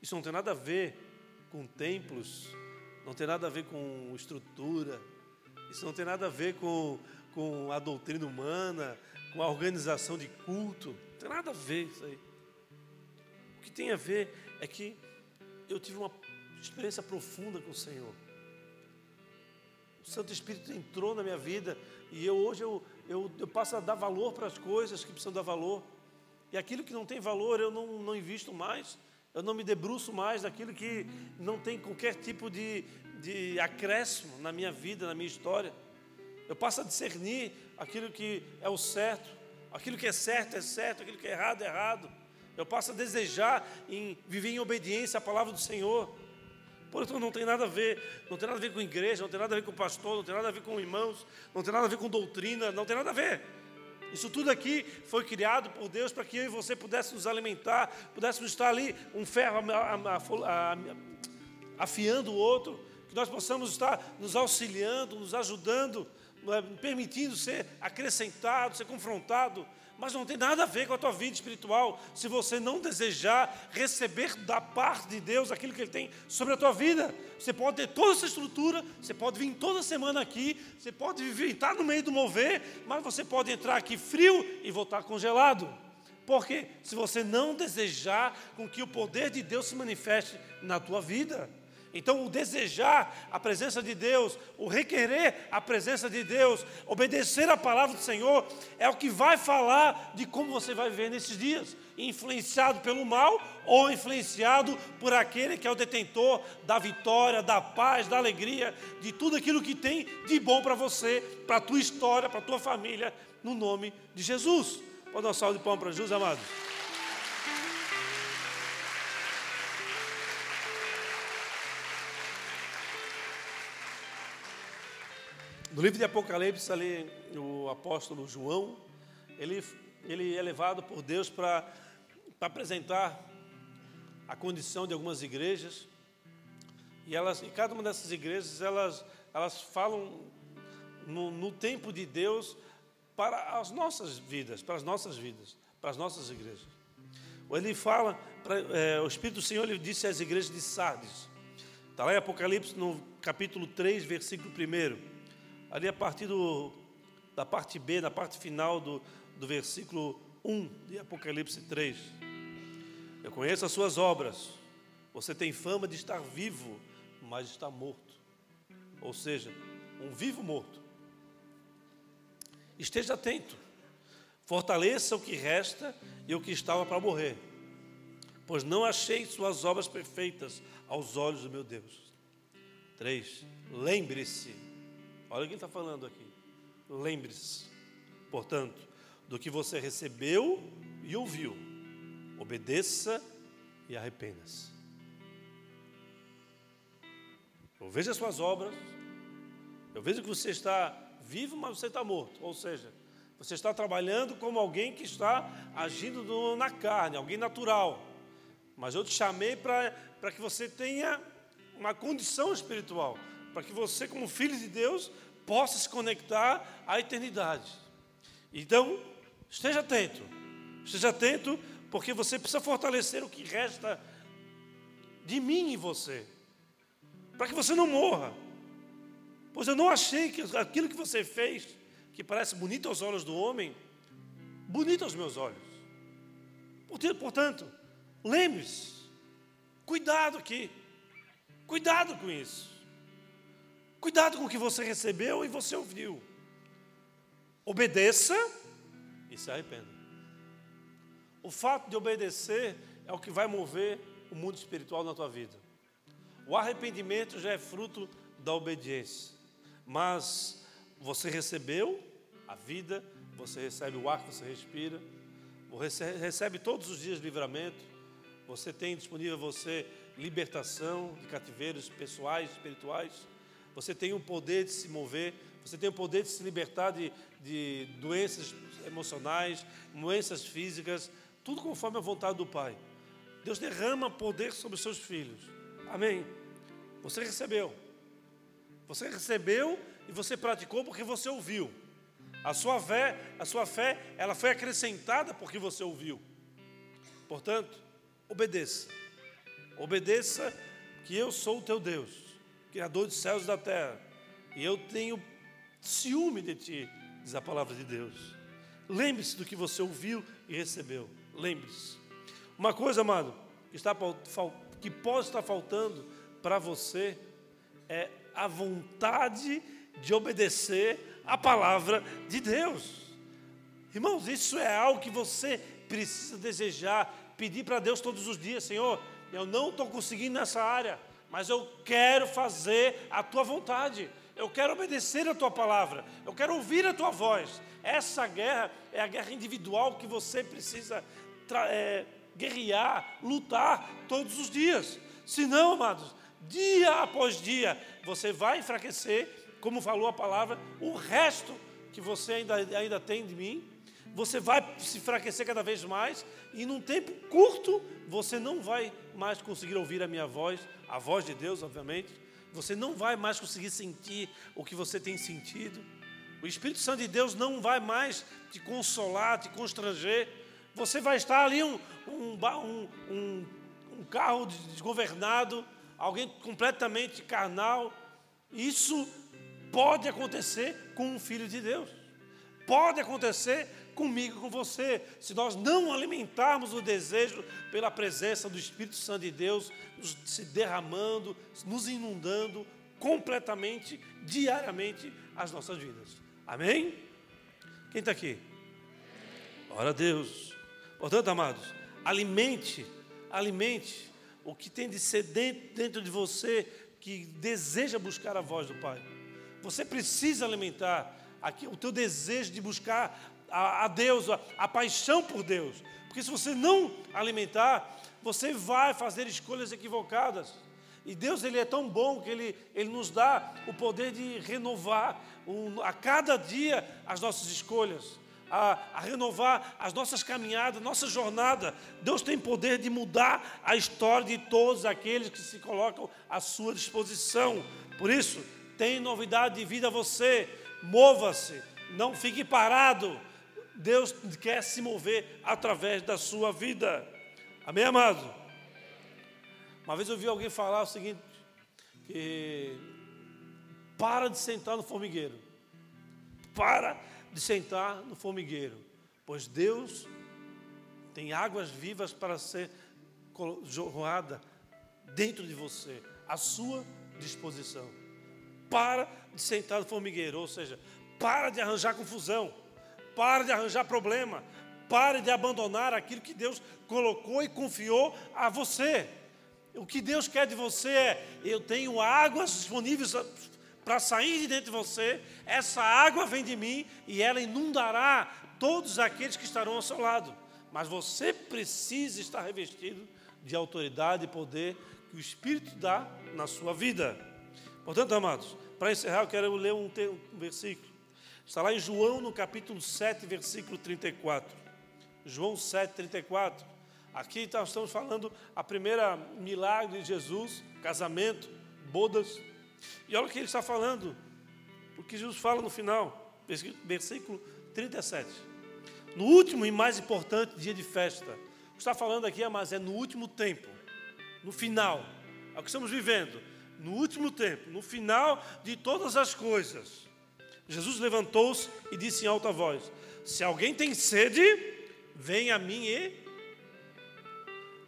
Isso não tem nada a ver com templos, não tem nada a ver com estrutura, isso não tem nada a ver com, com a doutrina humana, com a organização de culto, não tem nada a ver isso aí. O que tem a ver é que eu tive uma experiência profunda com o Senhor. O Santo Espírito entrou na minha vida e eu hoje eu, eu, eu passo a dar valor para as coisas que precisam dar valor. E aquilo que não tem valor eu não, não invisto mais. Eu não me debruço mais daquilo que não tem qualquer tipo de, de acréscimo na minha vida, na minha história. Eu passo a discernir aquilo que é o certo, aquilo que é certo é certo, aquilo que é errado é errado. Eu passo a desejar em viver em obediência à palavra do Senhor. Portanto, não tem nada a ver, não tem nada a ver com igreja, não tem nada a ver com pastor, não tem nada a ver com irmãos, não tem nada a ver com doutrina, não tem nada a ver. Isso tudo aqui foi criado por Deus para que eu e você pudéssemos nos alimentar, pudéssemos estar ali, um ferro afiando o outro, que nós possamos estar nos auxiliando, nos ajudando, é, permitindo ser acrescentado, ser confrontado mas não tem nada a ver com a tua vida espiritual se você não desejar receber da parte de Deus aquilo que Ele tem sobre a tua vida. Você pode ter toda essa estrutura, você pode vir toda semana aqui, você pode viver, estar no meio do mover, mas você pode entrar aqui frio e voltar congelado. Porque se você não desejar com que o poder de Deus se manifeste na tua vida, Então, o desejar a presença de Deus, o requerer a presença de Deus, obedecer a palavra do Senhor, é o que vai falar de como você vai viver nesses dias, influenciado pelo mal ou influenciado por aquele que é o detentor da vitória, da paz, da alegria, de tudo aquilo que tem de bom para você, para a tua história, para a tua família, no nome de Jesus. Pode dar um salve de palmas para Jesus, amados. No livro de Apocalipse, ali, o apóstolo João, ele, ele é levado por Deus para apresentar a condição de algumas igrejas. E, elas, e cada uma dessas igrejas, elas, elas falam no, no tempo de Deus para as nossas vidas, para as nossas vidas, para as nossas igrejas. Ele fala, para, é, o Espírito do Senhor ele disse às igrejas de Sardes, está lá em Apocalipse, no capítulo 3, versículo 1 ali a partir do, da parte B, na parte final do, do versículo 1 de Apocalipse 3. Eu conheço as suas obras. Você tem fama de estar vivo, mas está morto. Ou seja, um vivo morto. Esteja atento. Fortaleça o que resta e o que estava para morrer. Pois não achei suas obras perfeitas aos olhos do meu Deus. 3. Lembre-se Olha o que ele está falando aqui. Lembre-se, portanto, do que você recebeu e ouviu. Obedeça e arrependa-se. Eu vejo as suas obras, eu vejo que você está vivo, mas você está morto. Ou seja, você está trabalhando como alguém que está agindo na carne, alguém natural. Mas eu te chamei para que você tenha uma condição espiritual para que você, como filho de Deus, possa se conectar à eternidade. Então, esteja atento, esteja atento, porque você precisa fortalecer o que resta de mim em você, para que você não morra. Pois eu não achei que aquilo que você fez, que parece bonito aos olhos do homem, bonito aos meus olhos. Portanto, lembre-se, cuidado aqui, cuidado com isso. Cuidado com o que você recebeu e você ouviu. Obedeça e se arrependa. O fato de obedecer é o que vai mover o mundo espiritual na tua vida. O arrependimento já é fruto da obediência. Mas você recebeu a vida, você recebe o ar que você respira, você recebe todos os dias livramento, você tem disponível a você libertação de cativeiros pessoais, espirituais você tem o poder de se mover, você tem o poder de se libertar de, de doenças emocionais, doenças físicas, tudo conforme a vontade do Pai. Deus derrama poder sobre os seus filhos. Amém? Você recebeu. Você recebeu e você praticou porque você ouviu. A sua fé, a sua fé, ela foi acrescentada porque você ouviu. Portanto, obedeça. Obedeça que eu sou o teu Deus. Criador dos céus e da terra. E eu tenho ciúme de ti, diz a palavra de Deus. Lembre-se do que você ouviu e recebeu. Lembre-se. Uma coisa, amado, que, está, que pode estar faltando para você é a vontade de obedecer a palavra de Deus. Irmãos, isso é algo que você precisa desejar, pedir para Deus todos os dias, Senhor, eu não estou conseguindo nessa área mas eu quero fazer a tua vontade, eu quero obedecer a tua palavra, eu quero ouvir a tua voz. Essa guerra é a guerra individual que você precisa é, guerrear, lutar todos os dias. Senão, amados, dia após dia, você vai enfraquecer, como falou a palavra, o resto que você ainda, ainda tem de mim, você vai se enfraquecer cada vez mais, e num tempo curto, você não vai mais conseguir ouvir a minha voz, a voz de Deus, obviamente. Você não vai mais conseguir sentir o que você tem sentido. O Espírito Santo de Deus não vai mais te consolar, te constranger. Você vai estar ali um, um, um, um carro desgovernado, alguém completamente carnal. Isso pode acontecer com um filho de Deus. Pode acontecer comigo, com você, se nós não alimentarmos o desejo pela presença do Espírito Santo de Deus, se derramando, nos inundando completamente, diariamente, as nossas vidas. Amém? Quem está aqui? Ora a Deus. Portanto, amados, alimente, alimente o que tem de ser dentro, dentro de você que deseja buscar a voz do Pai. Você precisa alimentar aqui, o teu desejo de buscar a, a Deus, a, a paixão por Deus. Porque se você não alimentar, você vai fazer escolhas equivocadas. E Deus ele é tão bom que ele, ele nos dá o poder de renovar um, a cada dia as nossas escolhas a, a renovar as nossas caminhadas, nossa jornada. Deus tem poder de mudar a história de todos aqueles que se colocam à sua disposição. Por isso, tem novidade de vida a você. Mova-se, não fique parado. Deus quer se mover através da sua vida. Amém, amado? Uma vez eu ouvi alguém falar o seguinte: que para de sentar no formigueiro. Para de sentar no formigueiro, pois Deus tem águas vivas para ser jorrada dentro de você, à sua disposição. Para de sentar no formigueiro, ou seja, para de arranjar confusão, para de arranjar problema, pare de abandonar aquilo que Deus colocou e confiou a você. O que Deus quer de você é: eu tenho águas disponíveis para sair de dentro de você, essa água vem de mim e ela inundará todos aqueles que estarão ao seu lado. Mas você precisa estar revestido de autoridade e poder que o Espírito dá na sua vida. Portanto, amados, para encerrar, eu quero ler um, um versículo. Está lá em João, no capítulo 7, versículo 34. João 7, 34. Aqui nós estamos falando a primeira milagre de Jesus, casamento, bodas. E olha o que ele está falando, o que Jesus fala no final, versículo 37. No último e mais importante dia de festa, o que está falando aqui, mas é no último tempo, no final, é o que estamos vivendo, no último tempo, no final de todas as coisas. Jesus levantou-se e disse em alta voz: Se alguém tem sede, venha a mim e.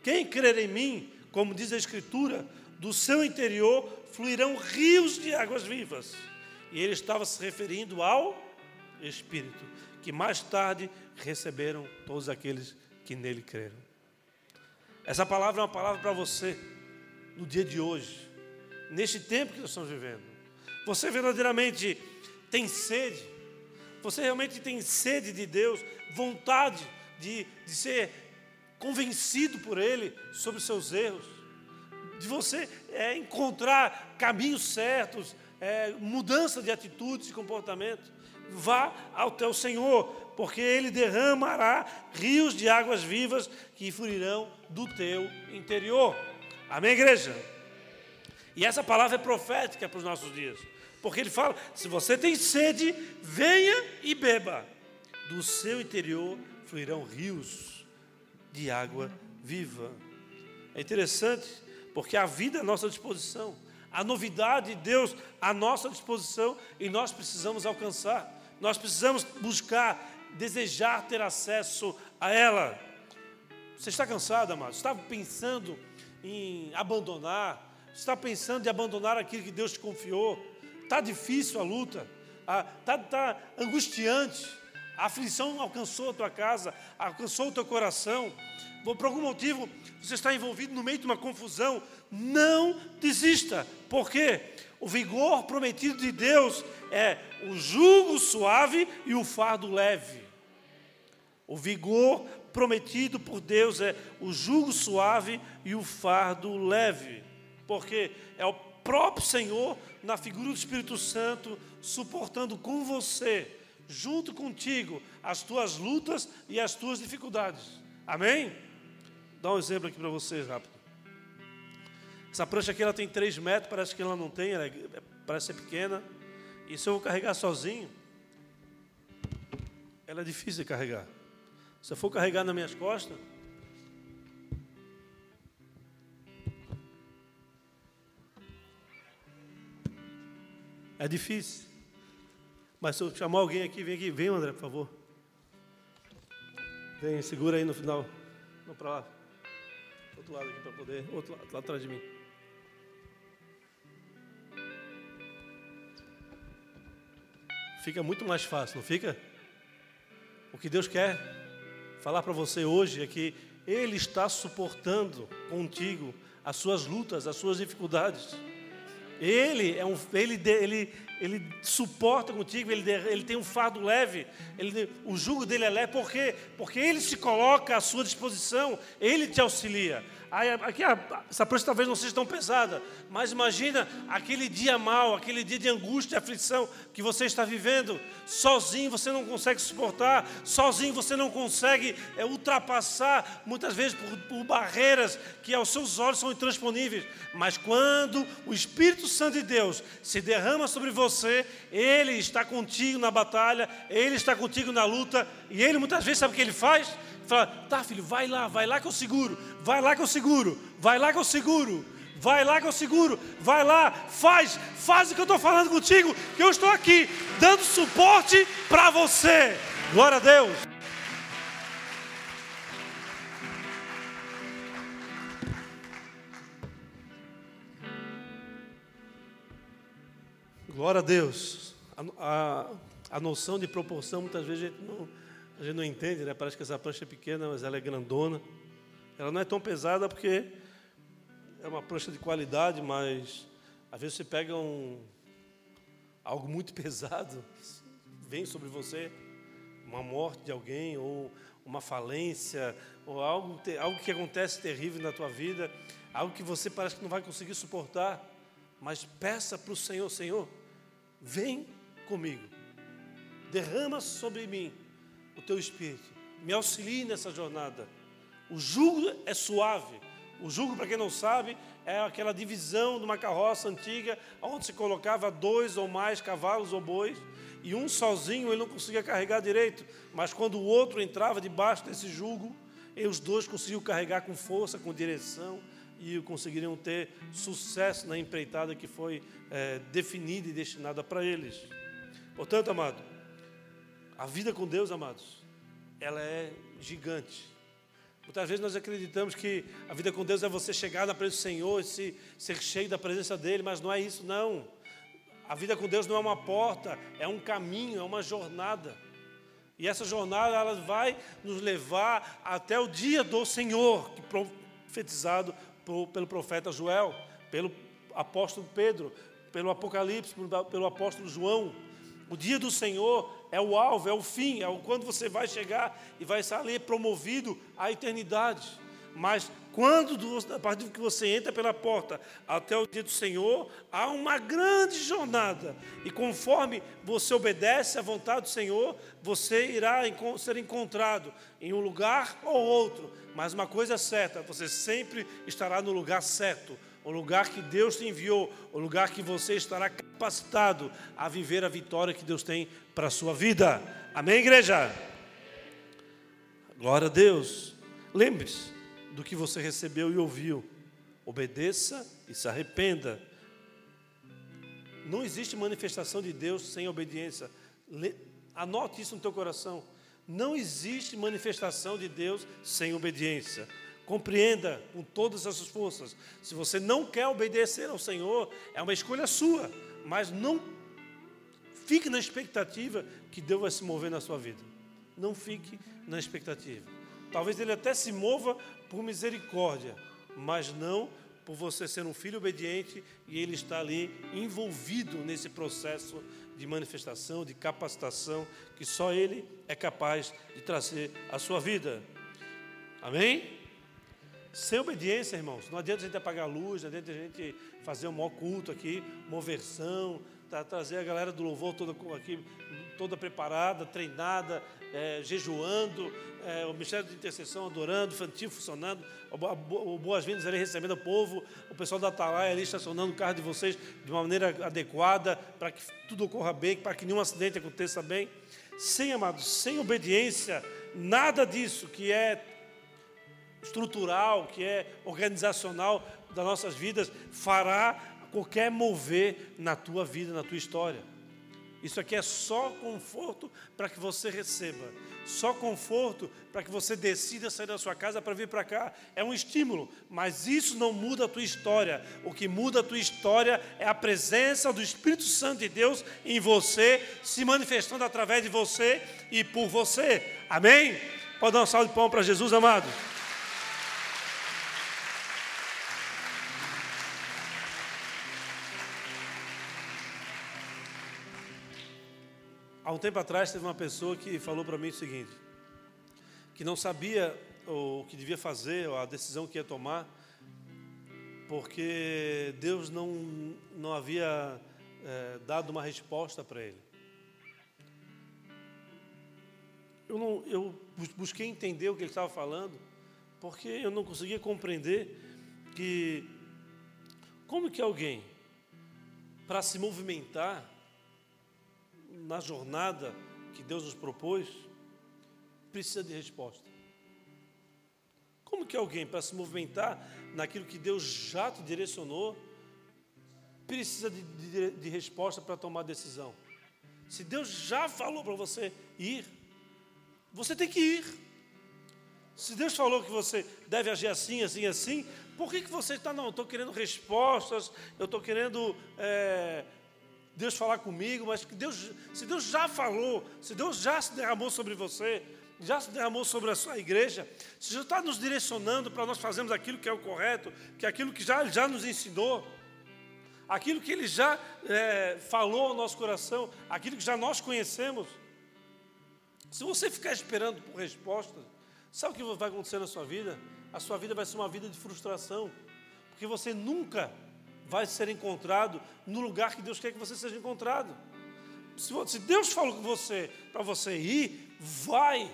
Quem crer em mim, como diz a Escritura, do seu interior fluirão rios de águas vivas. E ele estava se referindo ao Espírito, que mais tarde receberam todos aqueles que nele creram. Essa palavra é uma palavra para você no dia de hoje, neste tempo que nós estamos vivendo. Você verdadeiramente tem sede, você realmente tem sede de Deus, vontade de, de ser convencido por Ele sobre os seus erros de você é, encontrar caminhos certos, é, mudança de atitudes e comportamento. Vá ao teu Senhor, porque Ele derramará rios de águas vivas que fluirão do teu interior. Amém, igreja? E essa palavra é profética para os nossos dias, porque Ele fala: se você tem sede, venha e beba. Do seu interior fluirão rios de água viva. É interessante porque a vida é à nossa disposição, a novidade de Deus à nossa disposição e nós precisamos alcançar, nós precisamos buscar, desejar ter acesso a ela. Você está cansado, amado? Está pensando em abandonar? Está pensando em abandonar aquilo que Deus te confiou? Está difícil a luta? Está, está angustiante? A aflição alcançou a tua casa, alcançou o teu coração por algum motivo você está envolvido no meio de uma confusão, não desista. Por quê? O vigor prometido de Deus é o jugo suave e o fardo leve. O vigor prometido por Deus é o jugo suave e o fardo leve. Porque é o próprio Senhor, na figura do Espírito Santo, suportando com você, junto contigo, as tuas lutas e as tuas dificuldades. Amém? dar um exemplo aqui para vocês rápido. Essa prancha aqui ela tem 3 metros, parece que ela não tem, ela é, parece ser pequena. E se eu vou carregar sozinho, ela é difícil de carregar. Se eu for carregar nas minhas costas, é difícil. Mas se eu chamar alguém aqui, vem aqui, vem André, por favor. Vem, segura aí no final. Vamos para lá. Outro lado aqui para poder. Outro lado, lá atrás de mim. Fica muito mais fácil, não fica? O que Deus quer falar para você hoje é que Ele está suportando contigo as suas lutas, as suas dificuldades. Ele é um, ele, ele, ele suporta contigo, ele, ele tem um fardo leve, ele, o jugo dele é leve, por quê? Porque ele se coloca à sua disposição, ele te auxilia. Aqui, essa prancha talvez não seja tão pesada, mas imagina aquele dia mal, aquele dia de angústia, e aflição que você está vivendo. Sozinho você não consegue suportar, sozinho você não consegue é, ultrapassar, muitas vezes por, por barreiras que aos seus olhos são intransponíveis. Mas quando o Espírito Santo de Deus se derrama sobre você, Ele está contigo na batalha, Ele está contigo na luta, e Ele muitas vezes sabe o que Ele faz? Fala, tá filho, vai lá, vai lá que eu seguro, vai lá que eu seguro, vai lá que eu seguro, vai lá que eu seguro, vai lá, faz, faz o que eu estou falando contigo, que eu estou aqui dando suporte para você. Glória a Deus. Glória a Deus. A, a, a noção de proporção muitas vezes a gente não a gente não entende, né? Parece que essa prancha é pequena, mas ela é grandona. Ela não é tão pesada porque é uma prancha de qualidade, mas às vezes você pega um algo muito pesado, vem sobre você, uma morte de alguém ou uma falência ou algo, algo que acontece terrível na tua vida, algo que você parece que não vai conseguir suportar, mas peça para o Senhor, Senhor, vem comigo, derrama sobre mim teu espírito. Me auxilie nessa jornada. O jugo é suave. O jugo, para quem não sabe, é aquela divisão de uma carroça antiga, onde se colocava dois ou mais cavalos ou bois, e um sozinho ele não conseguia carregar direito, mas quando o outro entrava debaixo desse jugo, os dois conseguiam carregar com força, com direção, e conseguiriam ter sucesso na empreitada que foi é, definida e destinada para eles. Portanto, amado, a vida com Deus, amados, ela é gigante. Muitas vezes nós acreditamos que a vida com Deus é você chegar na presença do Senhor e se, ser cheio da presença dEle, mas não é isso, não. A vida com Deus não é uma porta, é um caminho, é uma jornada. E essa jornada ela vai nos levar até o dia do Senhor, que profetizado pelo profeta Joel, pelo apóstolo Pedro, pelo Apocalipse, pelo apóstolo João. O dia do Senhor é o alvo, é o fim, é o quando você vai chegar e vai ali promovido à eternidade. Mas quando, a partir do que você entra pela porta até o dia do Senhor, há uma grande jornada. E conforme você obedece à vontade do Senhor, você irá ser encontrado em um lugar ou outro. Mas uma coisa é certa, você sempre estará no lugar certo o lugar que Deus te enviou, o lugar que você estará capacitado a viver a vitória que Deus tem para a sua vida. Amém, igreja? Glória a Deus. Lembre-se do que você recebeu e ouviu. Obedeça e se arrependa. Não existe manifestação de Deus sem obediência. Anote isso no teu coração. Não existe manifestação de Deus sem obediência. Compreenda com todas as suas forças. Se você não quer obedecer ao Senhor, é uma escolha sua, mas não fique na expectativa que Deus vai se mover na sua vida. Não fique na expectativa. Talvez ele até se mova por misericórdia, mas não por você ser um filho obediente e ele está ali envolvido nesse processo de manifestação, de capacitação que só ele é capaz de trazer à sua vida. Amém? Sem obediência, irmãos, não adianta a gente apagar a luz, não adianta a gente fazer um maior culto aqui, uma versão, tá, trazer a galera do louvor toda aqui, toda preparada, treinada, é, jejuando, é, o ministério de intercessão adorando, infantil funcionando, o, boas-vindas ali recebendo o povo, o pessoal da Atalaia ali estacionando o carro de vocês de uma maneira adequada, para que tudo ocorra bem, para que nenhum acidente aconteça bem. Sem, amados, sem obediência, nada disso que é estrutural, que é organizacional das nossas vidas, fará qualquer mover na tua vida, na tua história. Isso aqui é só conforto para que você receba. Só conforto para que você decida sair da sua casa para vir para cá. É um estímulo, mas isso não muda a tua história. O que muda a tua história é a presença do Espírito Santo de Deus em você, se manifestando através de você e por você. Amém? Pode dar um salve de pão para Jesus, amado. Um tempo atrás teve uma pessoa que falou para mim o seguinte: que não sabia o que devia fazer, a decisão que ia tomar, porque Deus não, não havia é, dado uma resposta para ele. Eu, não, eu busquei entender o que ele estava falando, porque eu não conseguia compreender que como que alguém, para se movimentar, na jornada que Deus nos propôs, precisa de resposta. Como que alguém, para se movimentar naquilo que Deus já te direcionou, precisa de, de, de resposta para tomar decisão? Se Deus já falou para você ir, você tem que ir. Se Deus falou que você deve agir assim, assim, assim, por que, que você está, não, estou querendo respostas, eu estou querendo é, Deus falar comigo, mas que Deus, se Deus já falou, se Deus já se derramou sobre você, já se derramou sobre a sua igreja, se já está nos direcionando para nós fazermos aquilo que é o correto, que é aquilo que já, já nos ensinou, aquilo que Ele já é, falou ao nosso coração, aquilo que já nós conhecemos. Se você ficar esperando por respostas, sabe o que vai acontecer na sua vida? A sua vida vai ser uma vida de frustração, porque você nunca vai ser encontrado no lugar que Deus quer que você seja encontrado. Se Deus falou com você para você ir, vai,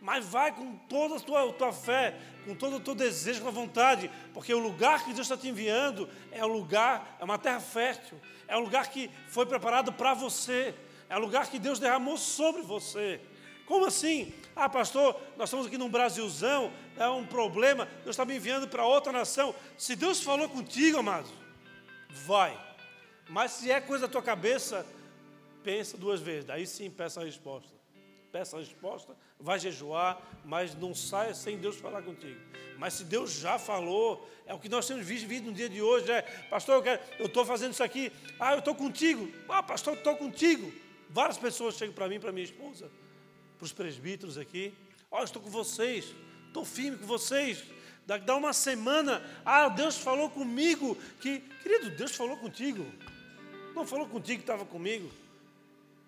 mas vai com toda a tua, tua fé, com todo o teu desejo, com a vontade, porque o lugar que Deus está te enviando é um lugar, é uma terra fértil, é um lugar que foi preparado para você, é um lugar que Deus derramou sobre você. Como assim? Ah, pastor, nós estamos aqui num Brasilzão, é um problema, Deus está me enviando para outra nação. Se Deus falou contigo, amado, vai. Mas se é coisa da tua cabeça, pensa duas vezes. Daí sim peça a resposta. Peça a resposta, vai jejuar, mas não saia sem Deus falar contigo. Mas se Deus já falou, é o que nós temos visto no dia de hoje, é, pastor, eu estou fazendo isso aqui, ah, eu estou contigo, ah, pastor, estou contigo. Várias pessoas chegam para mim, para minha esposa, para os presbíteros aqui, ó, oh, estou com vocês, estou firme com vocês, Dá uma semana, ah, Deus falou comigo que, querido, Deus falou contigo. Não falou contigo que estava comigo.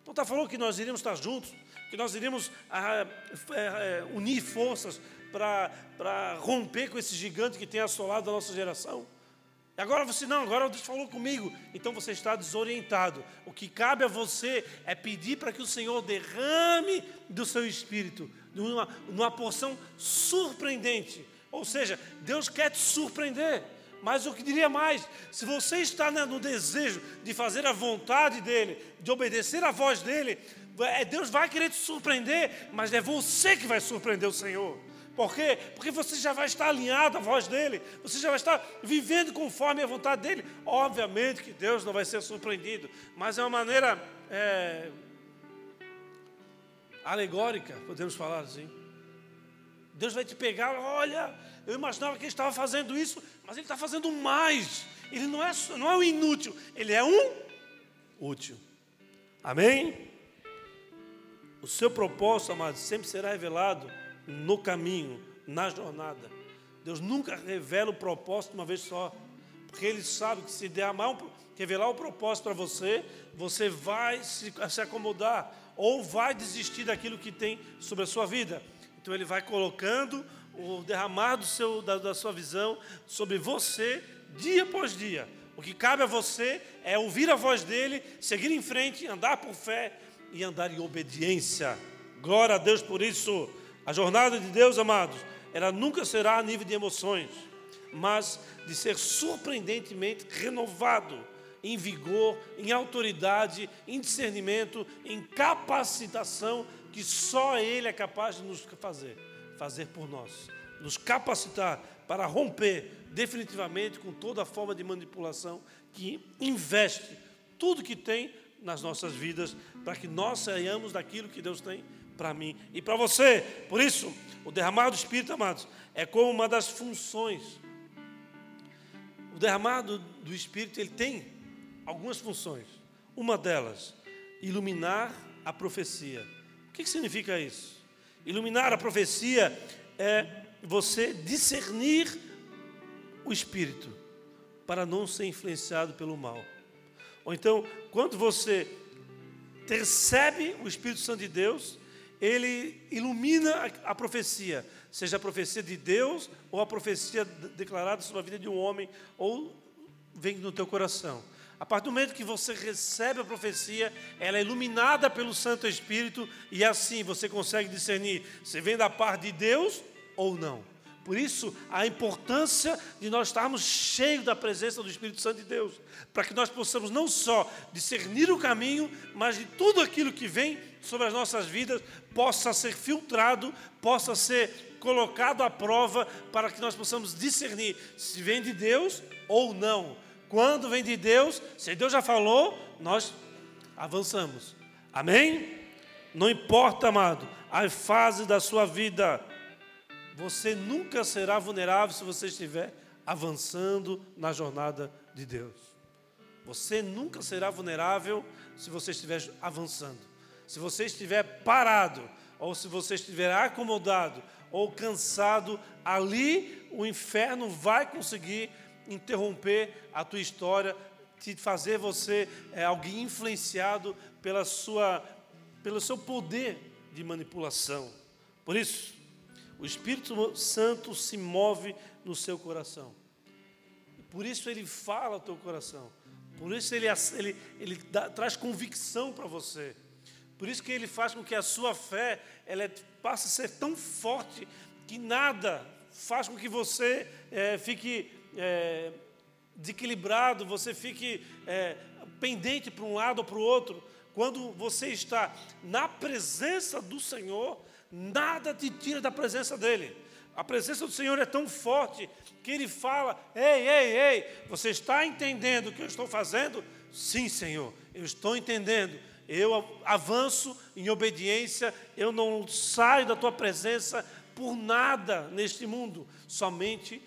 Não está falando que nós iríamos estar juntos, que nós iríamos ah, é, é, unir forças para romper com esse gigante que tem assolado a nossa geração. E agora você não, agora Deus falou comigo. Então você está desorientado. O que cabe a você é pedir para que o Senhor derrame do seu espírito, numa, numa porção surpreendente, ou seja, Deus quer te surpreender. Mas o que diria mais, se você está no desejo de fazer a vontade dEle, de obedecer a voz dEle, é, Deus vai querer te surpreender, mas é você que vai surpreender o Senhor. Por quê? Porque você já vai estar alinhado à voz dEle, você já vai estar vivendo conforme a vontade dEle. Obviamente que Deus não vai ser surpreendido, mas é uma maneira é, alegórica, podemos falar assim. Deus vai te pegar, olha, eu imaginava que ele estava fazendo isso, mas ele está fazendo mais. Ele não é, não é um inútil, ele é um útil. Amém? O seu propósito, amado, sempre será revelado no caminho, na jornada. Deus nunca revela o propósito uma vez só, porque Ele sabe que se derramar um, revelar o propósito para você, você vai se, se acomodar ou vai desistir daquilo que tem sobre a sua vida. Então Ele vai colocando o derramar do seu, da, da sua visão sobre você dia após dia. O que cabe a você é ouvir a voz dele, seguir em frente, andar por fé e andar em obediência. Glória a Deus por isso. A jornada de Deus, amados, ela nunca será a nível de emoções, mas de ser surpreendentemente renovado em vigor, em autoridade, em discernimento, em capacitação que só Ele é capaz de nos fazer fazer por nós, nos capacitar para romper definitivamente com toda forma de manipulação que investe tudo que tem nas nossas vidas, para que nós saiamos daquilo que Deus tem para mim e para você. Por isso, o derramar do Espírito, amados, é como uma das funções. O derramado do Espírito, ele tem algumas funções. Uma delas, iluminar a profecia. O que significa isso? Iluminar a profecia é você discernir o Espírito para não ser influenciado pelo mal. Ou então, quando você recebe o Espírito Santo de Deus, ele ilumina a, profecia, seja a profecia de Deus ou a profecia declarada sobre a vida de um homem, ou vem no teu coração. A partir do momento que você recebe a profecia, ela é iluminada pelo Santo Espírito e assim você consegue discernir se vem da parte de Deus ou não. Por isso, a importância de nós estarmos cheios da presença do Espírito Santo de Deus, para que nós possamos não só discernir o caminho, mas de tudo aquilo que vem sobre as nossas vidas possa ser filtrado, possa ser colocado à prova, para que nós possamos discernir se vem de Deus ou não. Quando vem de Deus, se Deus já falou, nós avançamos. Amém? Não importa, amado, a fase da sua vida você nunca será vulnerável se você estiver avançando na jornada de Deus. Você nunca será vulnerável se você estiver avançando. Se você estiver parado, ou se você estiver acomodado ou cansado, ali o inferno vai conseguir interromper a tua história, te fazer você é, alguém influenciado pela sua, pelo seu poder de manipulação. Por isso, o Espírito Santo se move no seu coração. Por isso ele fala ao teu coração. Por isso ele, ele, ele dá, traz convicção para você. Por isso que ele faz com que a sua fé ela é, passe a ser tão forte que nada faz com que você é, fique é, desequilibrado, você fique é, pendente para um lado ou para o outro. Quando você está na presença do Senhor, nada te tira da presença dele. A presença do Senhor é tão forte que ele fala: Ei, ei, ei, você está entendendo o que eu estou fazendo? Sim, Senhor, eu estou entendendo. Eu avanço em obediência, eu não saio da tua presença por nada neste mundo, somente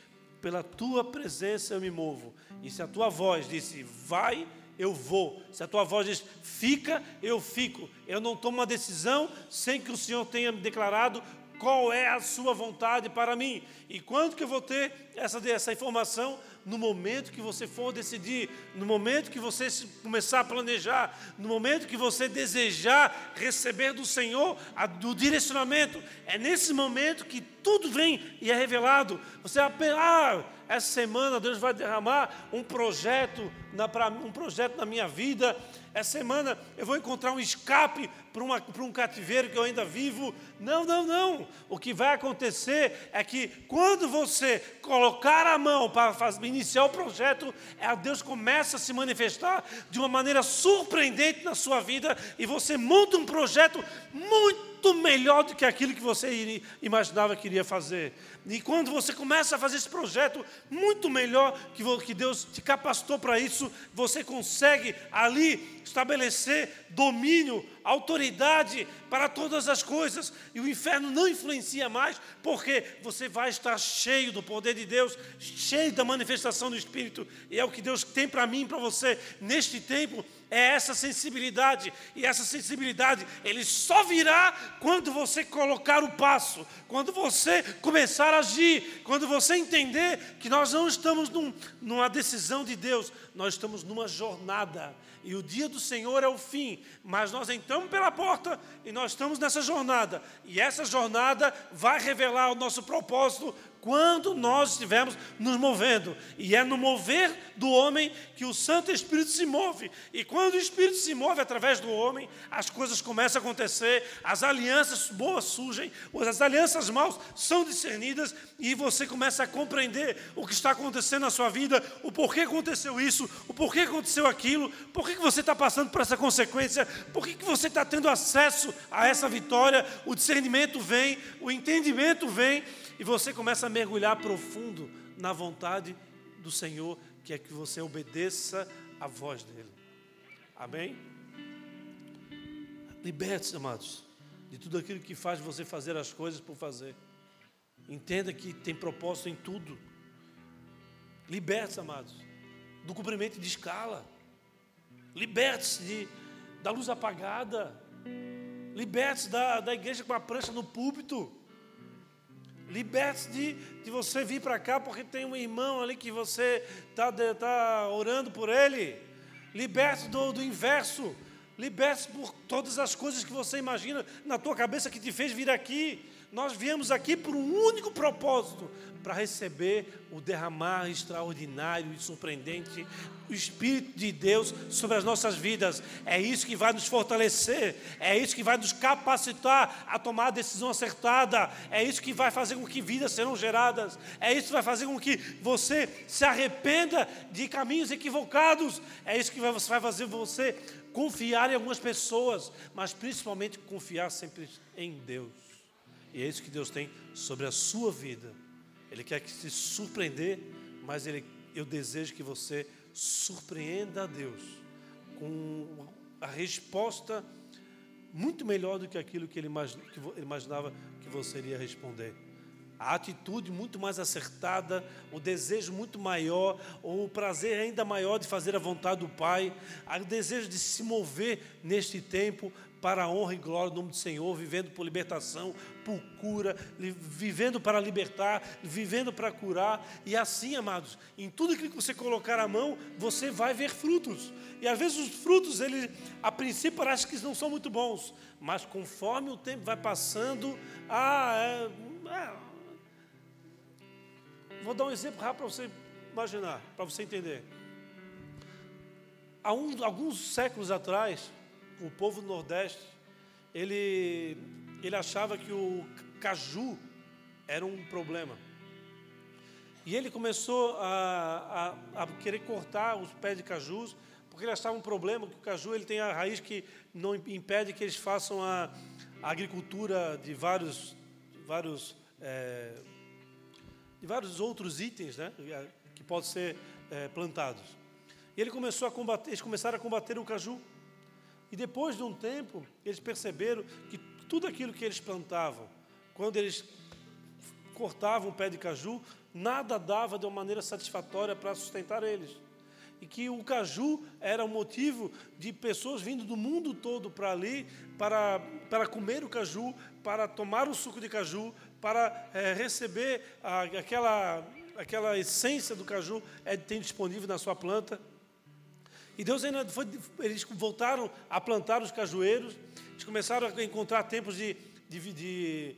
pela tua presença eu me movo. E se a tua voz disse, vai, eu vou. Se a tua voz diz, fica, eu fico. Eu não tomo uma decisão sem que o Senhor tenha me declarado qual é a sua vontade para mim. E quando que eu vou ter essa, essa informação? No momento que você for decidir, no momento que você começar a planejar, no momento que você desejar receber do Senhor a, do direcionamento, é nesse momento que tudo vem e é revelado. Você ah, essa semana Deus vai derramar um projeto, na, pra, um projeto na minha vida. Essa semana eu vou encontrar um escape para um cativeiro que eu ainda vivo. Não, não, não. O que vai acontecer é que quando você colocar a mão para fazer, iniciar o projeto, é, Deus começa a se manifestar de uma maneira surpreendente na sua vida e você monta um projeto muito melhor do que aquilo que você imaginava que iria fazer. E quando você começa a fazer esse projeto muito melhor que Deus te capacitou para isso, você consegue ali estabelecer domínio, autoridade para todas as coisas, e o inferno não influencia mais, porque você vai estar cheio do poder de Deus, cheio da manifestação do Espírito, e é o que Deus tem para mim e para você neste tempo, é essa sensibilidade, e essa sensibilidade ele só virá quando você colocar o passo, quando você começar a agir, quando você entender que nós não estamos num, numa decisão de Deus, nós estamos numa jornada, e o dia do Senhor é o fim, mas nós entramos pela porta e nós estamos nessa jornada, e essa jornada vai revelar o nosso propósito quando nós estivermos nos movendo. E é no mover do homem que o Santo Espírito se move. E quando o Espírito se move através do homem, as coisas começam a acontecer, as alianças boas surgem, as alianças maus são discernidas e você começa a compreender o que está acontecendo na sua vida, o porquê aconteceu isso, o porquê aconteceu aquilo, por que você está passando por essa consequência, por que você está tendo acesso a essa vitória, o discernimento vem, o entendimento vem e você começa a mergulhar profundo na vontade do Senhor, que é que você obedeça a voz dele. Amém? Liberte-se, amados, de tudo aquilo que faz você fazer as coisas por fazer. Entenda que tem propósito em tudo. Liberte-se, amados, do cumprimento de escala. Liberte-se da luz apagada. Liberte-se da, da igreja com a prancha no púlpito. Liberte-se de, de você vir para cá porque tem um irmão ali que você está tá orando por ele. Liberte-se do, do inverso. Liberte-se por todas as coisas que você imagina na tua cabeça que te fez vir aqui. Nós viemos aqui por um único propósito: para receber o derramar extraordinário e surpreendente do Espírito de Deus sobre as nossas vidas. É isso que vai nos fortalecer, é isso que vai nos capacitar a tomar a decisão acertada, é isso que vai fazer com que vidas serão geradas, é isso que vai fazer com que você se arrependa de caminhos equivocados, é isso que vai fazer você confiar em algumas pessoas, mas principalmente confiar sempre em Deus. E é isso que Deus tem sobre a sua vida. Ele quer que se surpreender, mas ele, eu desejo que você surpreenda a Deus com a resposta muito melhor do que aquilo que ele imaginava que você iria responder. A atitude muito mais acertada, o desejo muito maior, o prazer ainda maior de fazer a vontade do Pai, o desejo de se mover neste tempo para a honra e glória do nome do Senhor, vivendo por libertação, por cura, vivendo para libertar, vivendo para curar. E assim, amados, em tudo aquilo que você colocar a mão, você vai ver frutos. E às vezes os frutos, eles, a princípio, parece que não são muito bons, mas conforme o tempo vai passando, ah, é, é. vou dar um exemplo rápido para você imaginar, para você entender. Há um, alguns séculos atrás, o povo do Nordeste, ele, ele achava que o caju era um problema. E ele começou a, a, a, querer cortar os pés de cajus, porque ele achava um problema, que o caju ele tem a raiz que não impede que eles façam a, a agricultura de vários, vários, é, de vários outros itens né, que podem ser é, plantados. E ele começou a combater, eles começaram a combater o caju. E depois de um tempo, eles perceberam que tudo aquilo que eles plantavam, quando eles cortavam o pé de caju, nada dava de uma maneira satisfatória para sustentar eles. E que o caju era o motivo de pessoas vindo do mundo todo para ali, para, para comer o caju, para tomar o suco de caju, para é, receber a, aquela, aquela essência do caju é, tem disponível na sua planta. E Deus ainda foi, eles voltaram a plantar os cajueiros, eles começaram a encontrar tempos de, de, de,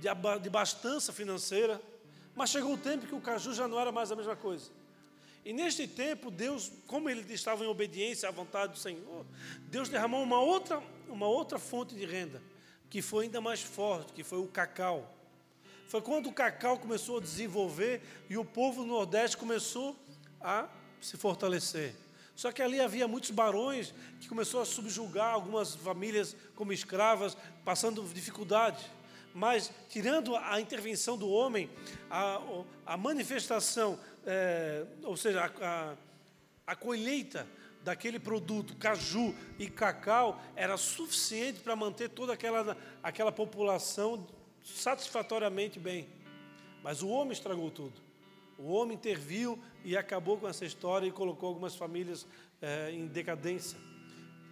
de, financeira, mas chegou o tempo que o caju já não era mais a mesma coisa. E neste tempo, Deus, como ele estava em obediência à vontade do Senhor, Deus derramou uma outra, uma outra fonte de renda, que foi ainda mais forte, que foi o cacau. Foi quando o cacau começou a desenvolver e o povo do Nordeste começou a se fortalecer. Só que ali havia muitos barões que começou a subjugar algumas famílias como escravas, passando dificuldade. Mas, tirando a intervenção do homem, a, a manifestação, é, ou seja, a, a, a colheita daquele produto, caju e cacau, era suficiente para manter toda aquela, aquela população satisfatoriamente bem. Mas o homem estragou tudo. O homem interviu e acabou com essa história e colocou algumas famílias é, em decadência.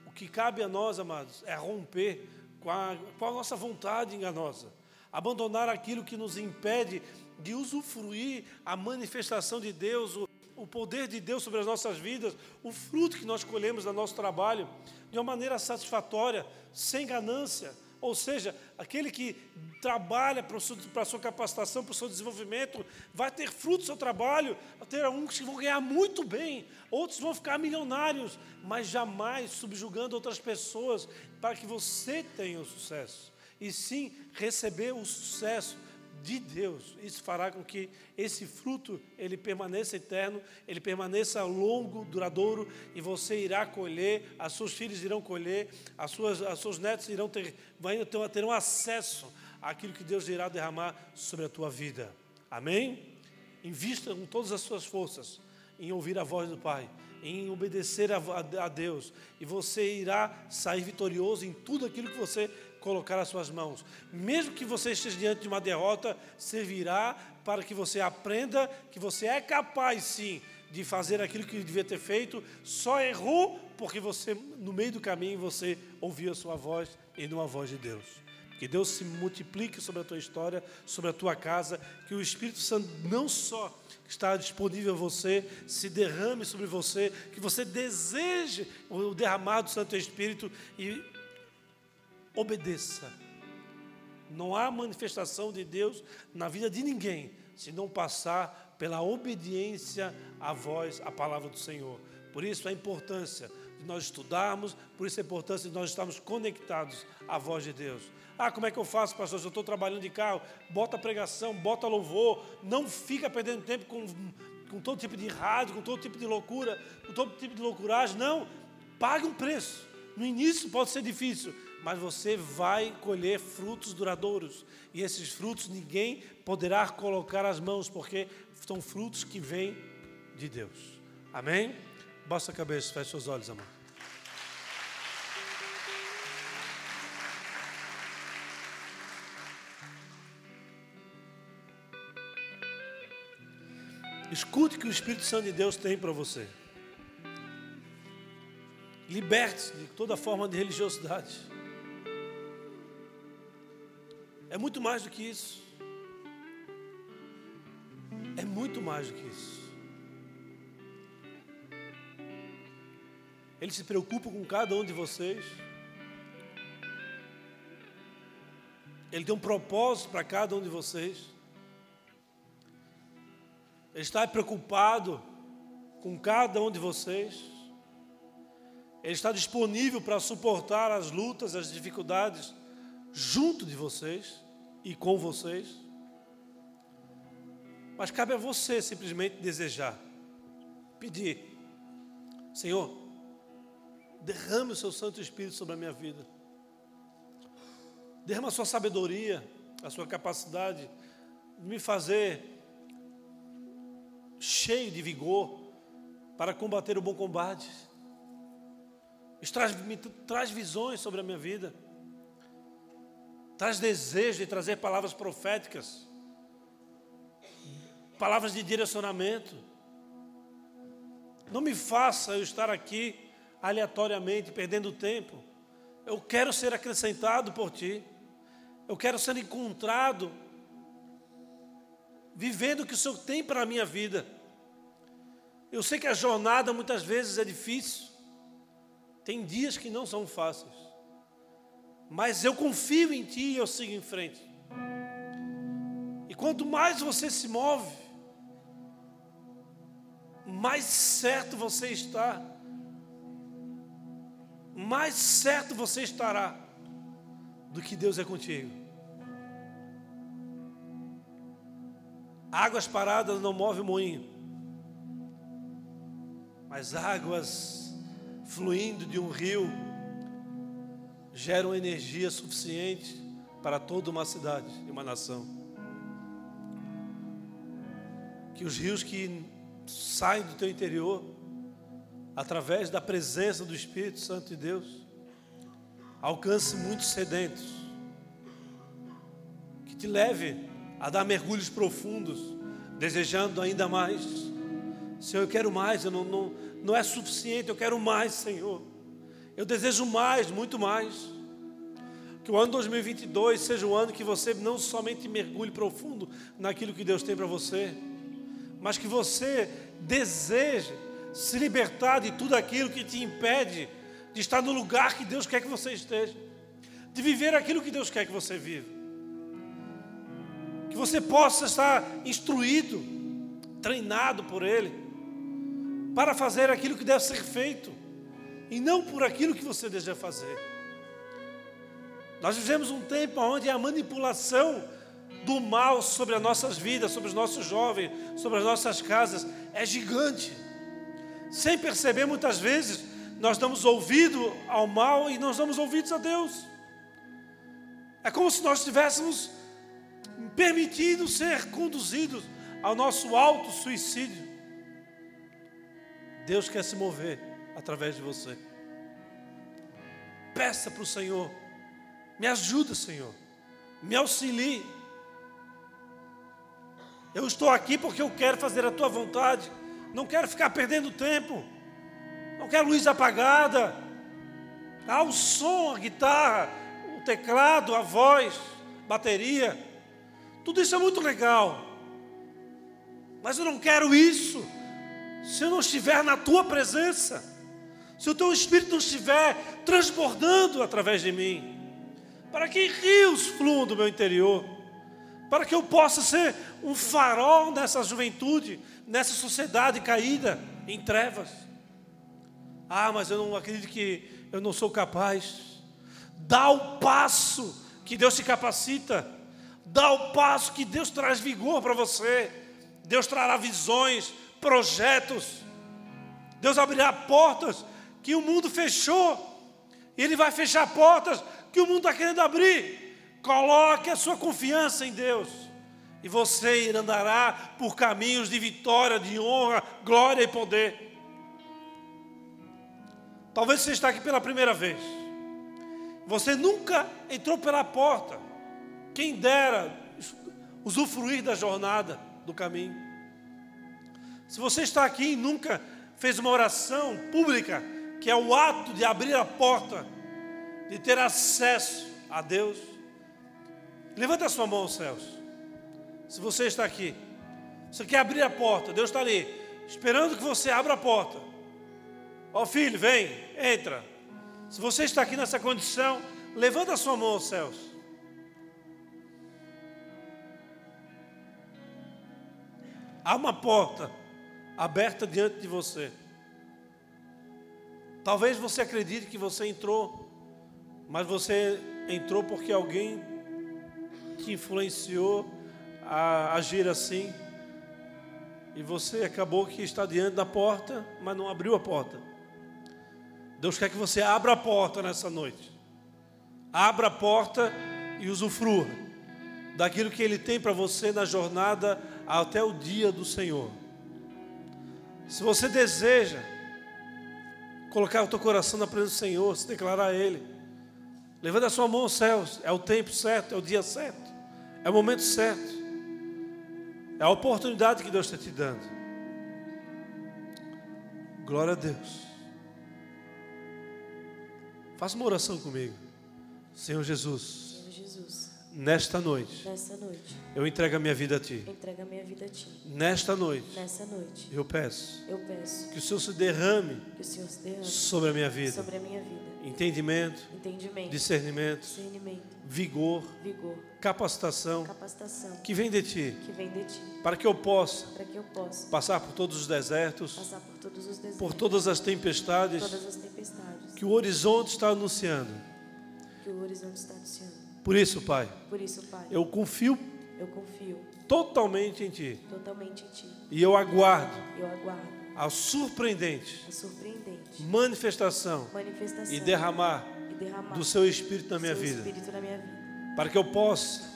O que cabe a nós, amados, é romper com a, com a nossa vontade enganosa, abandonar aquilo que nos impede de usufruir a manifestação de Deus, o, o poder de Deus sobre as nossas vidas, o fruto que nós colhemos do nosso trabalho, de uma maneira satisfatória, sem ganância ou seja, aquele que trabalha para a sua capacitação, para o seu desenvolvimento, vai ter fruto do seu trabalho. Ter uns que vão ganhar muito bem, outros vão ficar milionários, mas jamais subjugando outras pessoas para que você tenha o sucesso. E sim receber o sucesso de Deus. Isso fará com que esse fruto ele permaneça eterno, ele permaneça longo, duradouro, e você irá colher, as seus filhos irão colher, as suas, as seus netos irão ter, ter, terão acesso àquilo que Deus irá derramar sobre a tua vida. Amém? Invista com todas as suas forças em ouvir a voz do Pai, em obedecer a, a, a Deus, e você irá sair vitorioso em tudo aquilo que você colocar as suas mãos. Mesmo que você esteja diante de uma derrota, servirá para que você aprenda que você é capaz sim de fazer aquilo que devia ter feito, só errou porque você no meio do caminho você ouviu a sua voz e não a voz de Deus. Que Deus se multiplique sobre a tua história, sobre a tua casa, que o Espírito Santo não só está disponível a você, se derrame sobre você, que você deseje o derramado do Santo Espírito e obedeça. Não há manifestação de Deus na vida de ninguém se não passar pela obediência à voz, à palavra do Senhor. Por isso a importância de nós estudarmos, por isso a importância de nós estarmos conectados à voz de Deus. Ah, como é que eu faço, pastor? Se eu estou trabalhando de carro, bota pregação, bota louvor, não fica perdendo tempo com, com todo tipo de rádio, com todo tipo de loucura, com todo tipo de loucuragem. Não, pague um preço. No início pode ser difícil, mas você vai colher frutos duradouros. E esses frutos ninguém poderá colocar as mãos, porque são frutos que vêm de Deus. Amém? Baixa a cabeça, feche seus olhos, amor. Escute o que o Espírito Santo de Deus tem para você. Liberte-se de toda forma de religiosidade. Muito mais do que isso. É muito mais do que isso. Ele se preocupa com cada um de vocês. Ele tem um propósito para cada um de vocês. Ele está preocupado com cada um de vocês. Ele está disponível para suportar as lutas, as dificuldades junto de vocês e com vocês. Mas cabe a você simplesmente desejar, pedir: Senhor, derrame o seu Santo Espírito sobre a minha vida. Derrama a sua sabedoria, a sua capacidade de me fazer cheio de vigor para combater o bom combate. Traz, me traz visões sobre a minha vida. Traz desejo de trazer palavras proféticas. Palavras de direcionamento. Não me faça eu estar aqui aleatoriamente, perdendo tempo. Eu quero ser acrescentado por Ti. Eu quero ser encontrado vivendo o que o Senhor tem para a minha vida. Eu sei que a jornada muitas vezes é difícil, tem dias que não são fáceis, mas eu confio em Ti e eu sigo em frente. E quanto mais você se move, mais certo você está, mais certo você estará do que Deus é contigo. Águas paradas não movem moinho, mas águas fluindo de um rio geram energia suficiente para toda uma cidade e uma nação. Que os rios que saem do teu interior, através da presença do Espírito Santo de Deus, alcance muitos sedentos, que te leve a dar mergulhos profundos, desejando ainda mais. Senhor, eu quero mais, eu não, não, não é suficiente, eu quero mais, Senhor. Eu desejo mais, muito mais. Que o ano 2022 seja um ano que você não somente mergulhe profundo naquilo que Deus tem para você, mas que você deseje se libertar de tudo aquilo que te impede de estar no lugar que Deus quer que você esteja, de viver aquilo que Deus quer que você viva que você possa estar instruído, treinado por Ele, para fazer aquilo que deve ser feito, e não por aquilo que você deseja fazer. Nós vivemos um tempo onde a manipulação do mal sobre as nossas vidas, sobre os nossos jovens, sobre as nossas casas, é gigante. Sem perceber, muitas vezes, nós damos ouvido ao mal e nós damos ouvidos a Deus. É como se nós estivéssemos permitindo ser conduzidos ao nosso auto-suicídio. Deus quer se mover através de você. Peça para o Senhor, me ajuda, Senhor, me auxilie. Eu estou aqui porque eu quero fazer a tua vontade, não quero ficar perdendo tempo, não quero luz apagada. Ah, o som, a guitarra, o teclado, a voz, bateria, tudo isso é muito legal, mas eu não quero isso se eu não estiver na tua presença, se o teu espírito não estiver transbordando através de mim, para que rios fluam do meu interior, para que eu possa ser um farol nessa juventude, nessa sociedade caída em trevas. Ah, mas eu não acredito que eu não sou capaz. Dá o passo que Deus te capacita, dá o passo que Deus traz vigor para você. Deus trará visões, projetos. Deus abrirá portas que o mundo fechou. Ele vai fechar portas que o mundo está querendo abrir. Coloque a sua confiança em Deus. E você andará por caminhos de vitória, de honra, glória e poder. Talvez você está aqui pela primeira vez. Você nunca entrou pela porta. Quem dera usufruir da jornada, do caminho. Se você está aqui e nunca fez uma oração pública, que é o ato de abrir a porta, de ter acesso a Deus, levanta a sua mão céus. Se você está aqui, você quer abrir a porta, Deus está ali, esperando que você abra a porta. Ó oh, filho, vem, entra. Se você está aqui nessa condição, levanta a sua mão céus. Há uma porta aberta diante de você. Talvez você acredite que você entrou, mas você entrou porque alguém te influenciou a agir assim. E você acabou que está diante da porta, mas não abriu a porta. Deus quer que você abra a porta nessa noite. Abra a porta e usufrua daquilo que Ele tem para você na jornada até o dia do Senhor. Se você deseja colocar o teu coração na presença do Senhor, se declarar a Ele, levanta a sua mão aos céus, é o tempo certo, é o dia certo, é o momento certo, é a oportunidade que Deus está te dando. Glória a Deus. Faça uma oração comigo, Senhor Jesus. Nesta noite, Nesta noite, eu entrego a minha vida a Ti. entrega a minha vida a Ti. Nesta noite, Nessa noite, eu peço eu peço que o Senhor se derrame que o Senhor se derrame sobre a minha vida. sobre a minha vida. Entendimento, Entendimento, discernimento, discernimento, vigor, vigor, capacitação capacitação que vem de Ti, que vem de Ti, para que eu possa para que eu possa passar por todos os desertos, passar por todos os desertos, por todas as tempestades todas as tempestades que o horizonte está anunciando. que o horizonte está anunciando. Por isso, Pai, Por isso, Pai, eu confio eu confio totalmente em Ti. totalmente em Ti. e eu aguardo Eu aguardo a surpreendente a surpreendente manifestação manifestação e derramar e derramar do Seu Espírito na minha vida, Espírito na minha vida, para que eu possa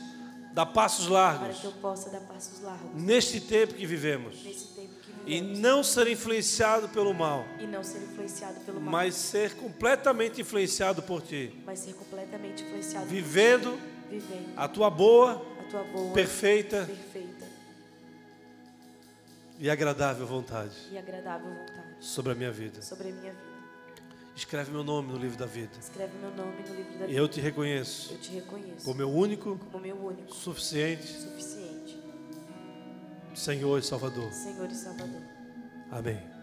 dar passos para largos que eu possa dar passos largos neste tempo que vivemos. nesse tempo e não ser influenciado pelo mal, e não ser influenciado pelo mal, mas ser completamente influenciado por Ti, mas ser completamente influenciado vivendo por ti, vivendo a Tua boa, a tua boa, perfeita perfeita e agradável vontade e agradável vontade sobre a minha vida. sobre a minha vida. Escreve meu nome no livro da vida. Escreve meu nome no livro da E vida. eu te reconheço Eu te reconheço como meu único, como meu único, suficiente suficiente Senhor e Salvador. Senhor e Salvador. Amém.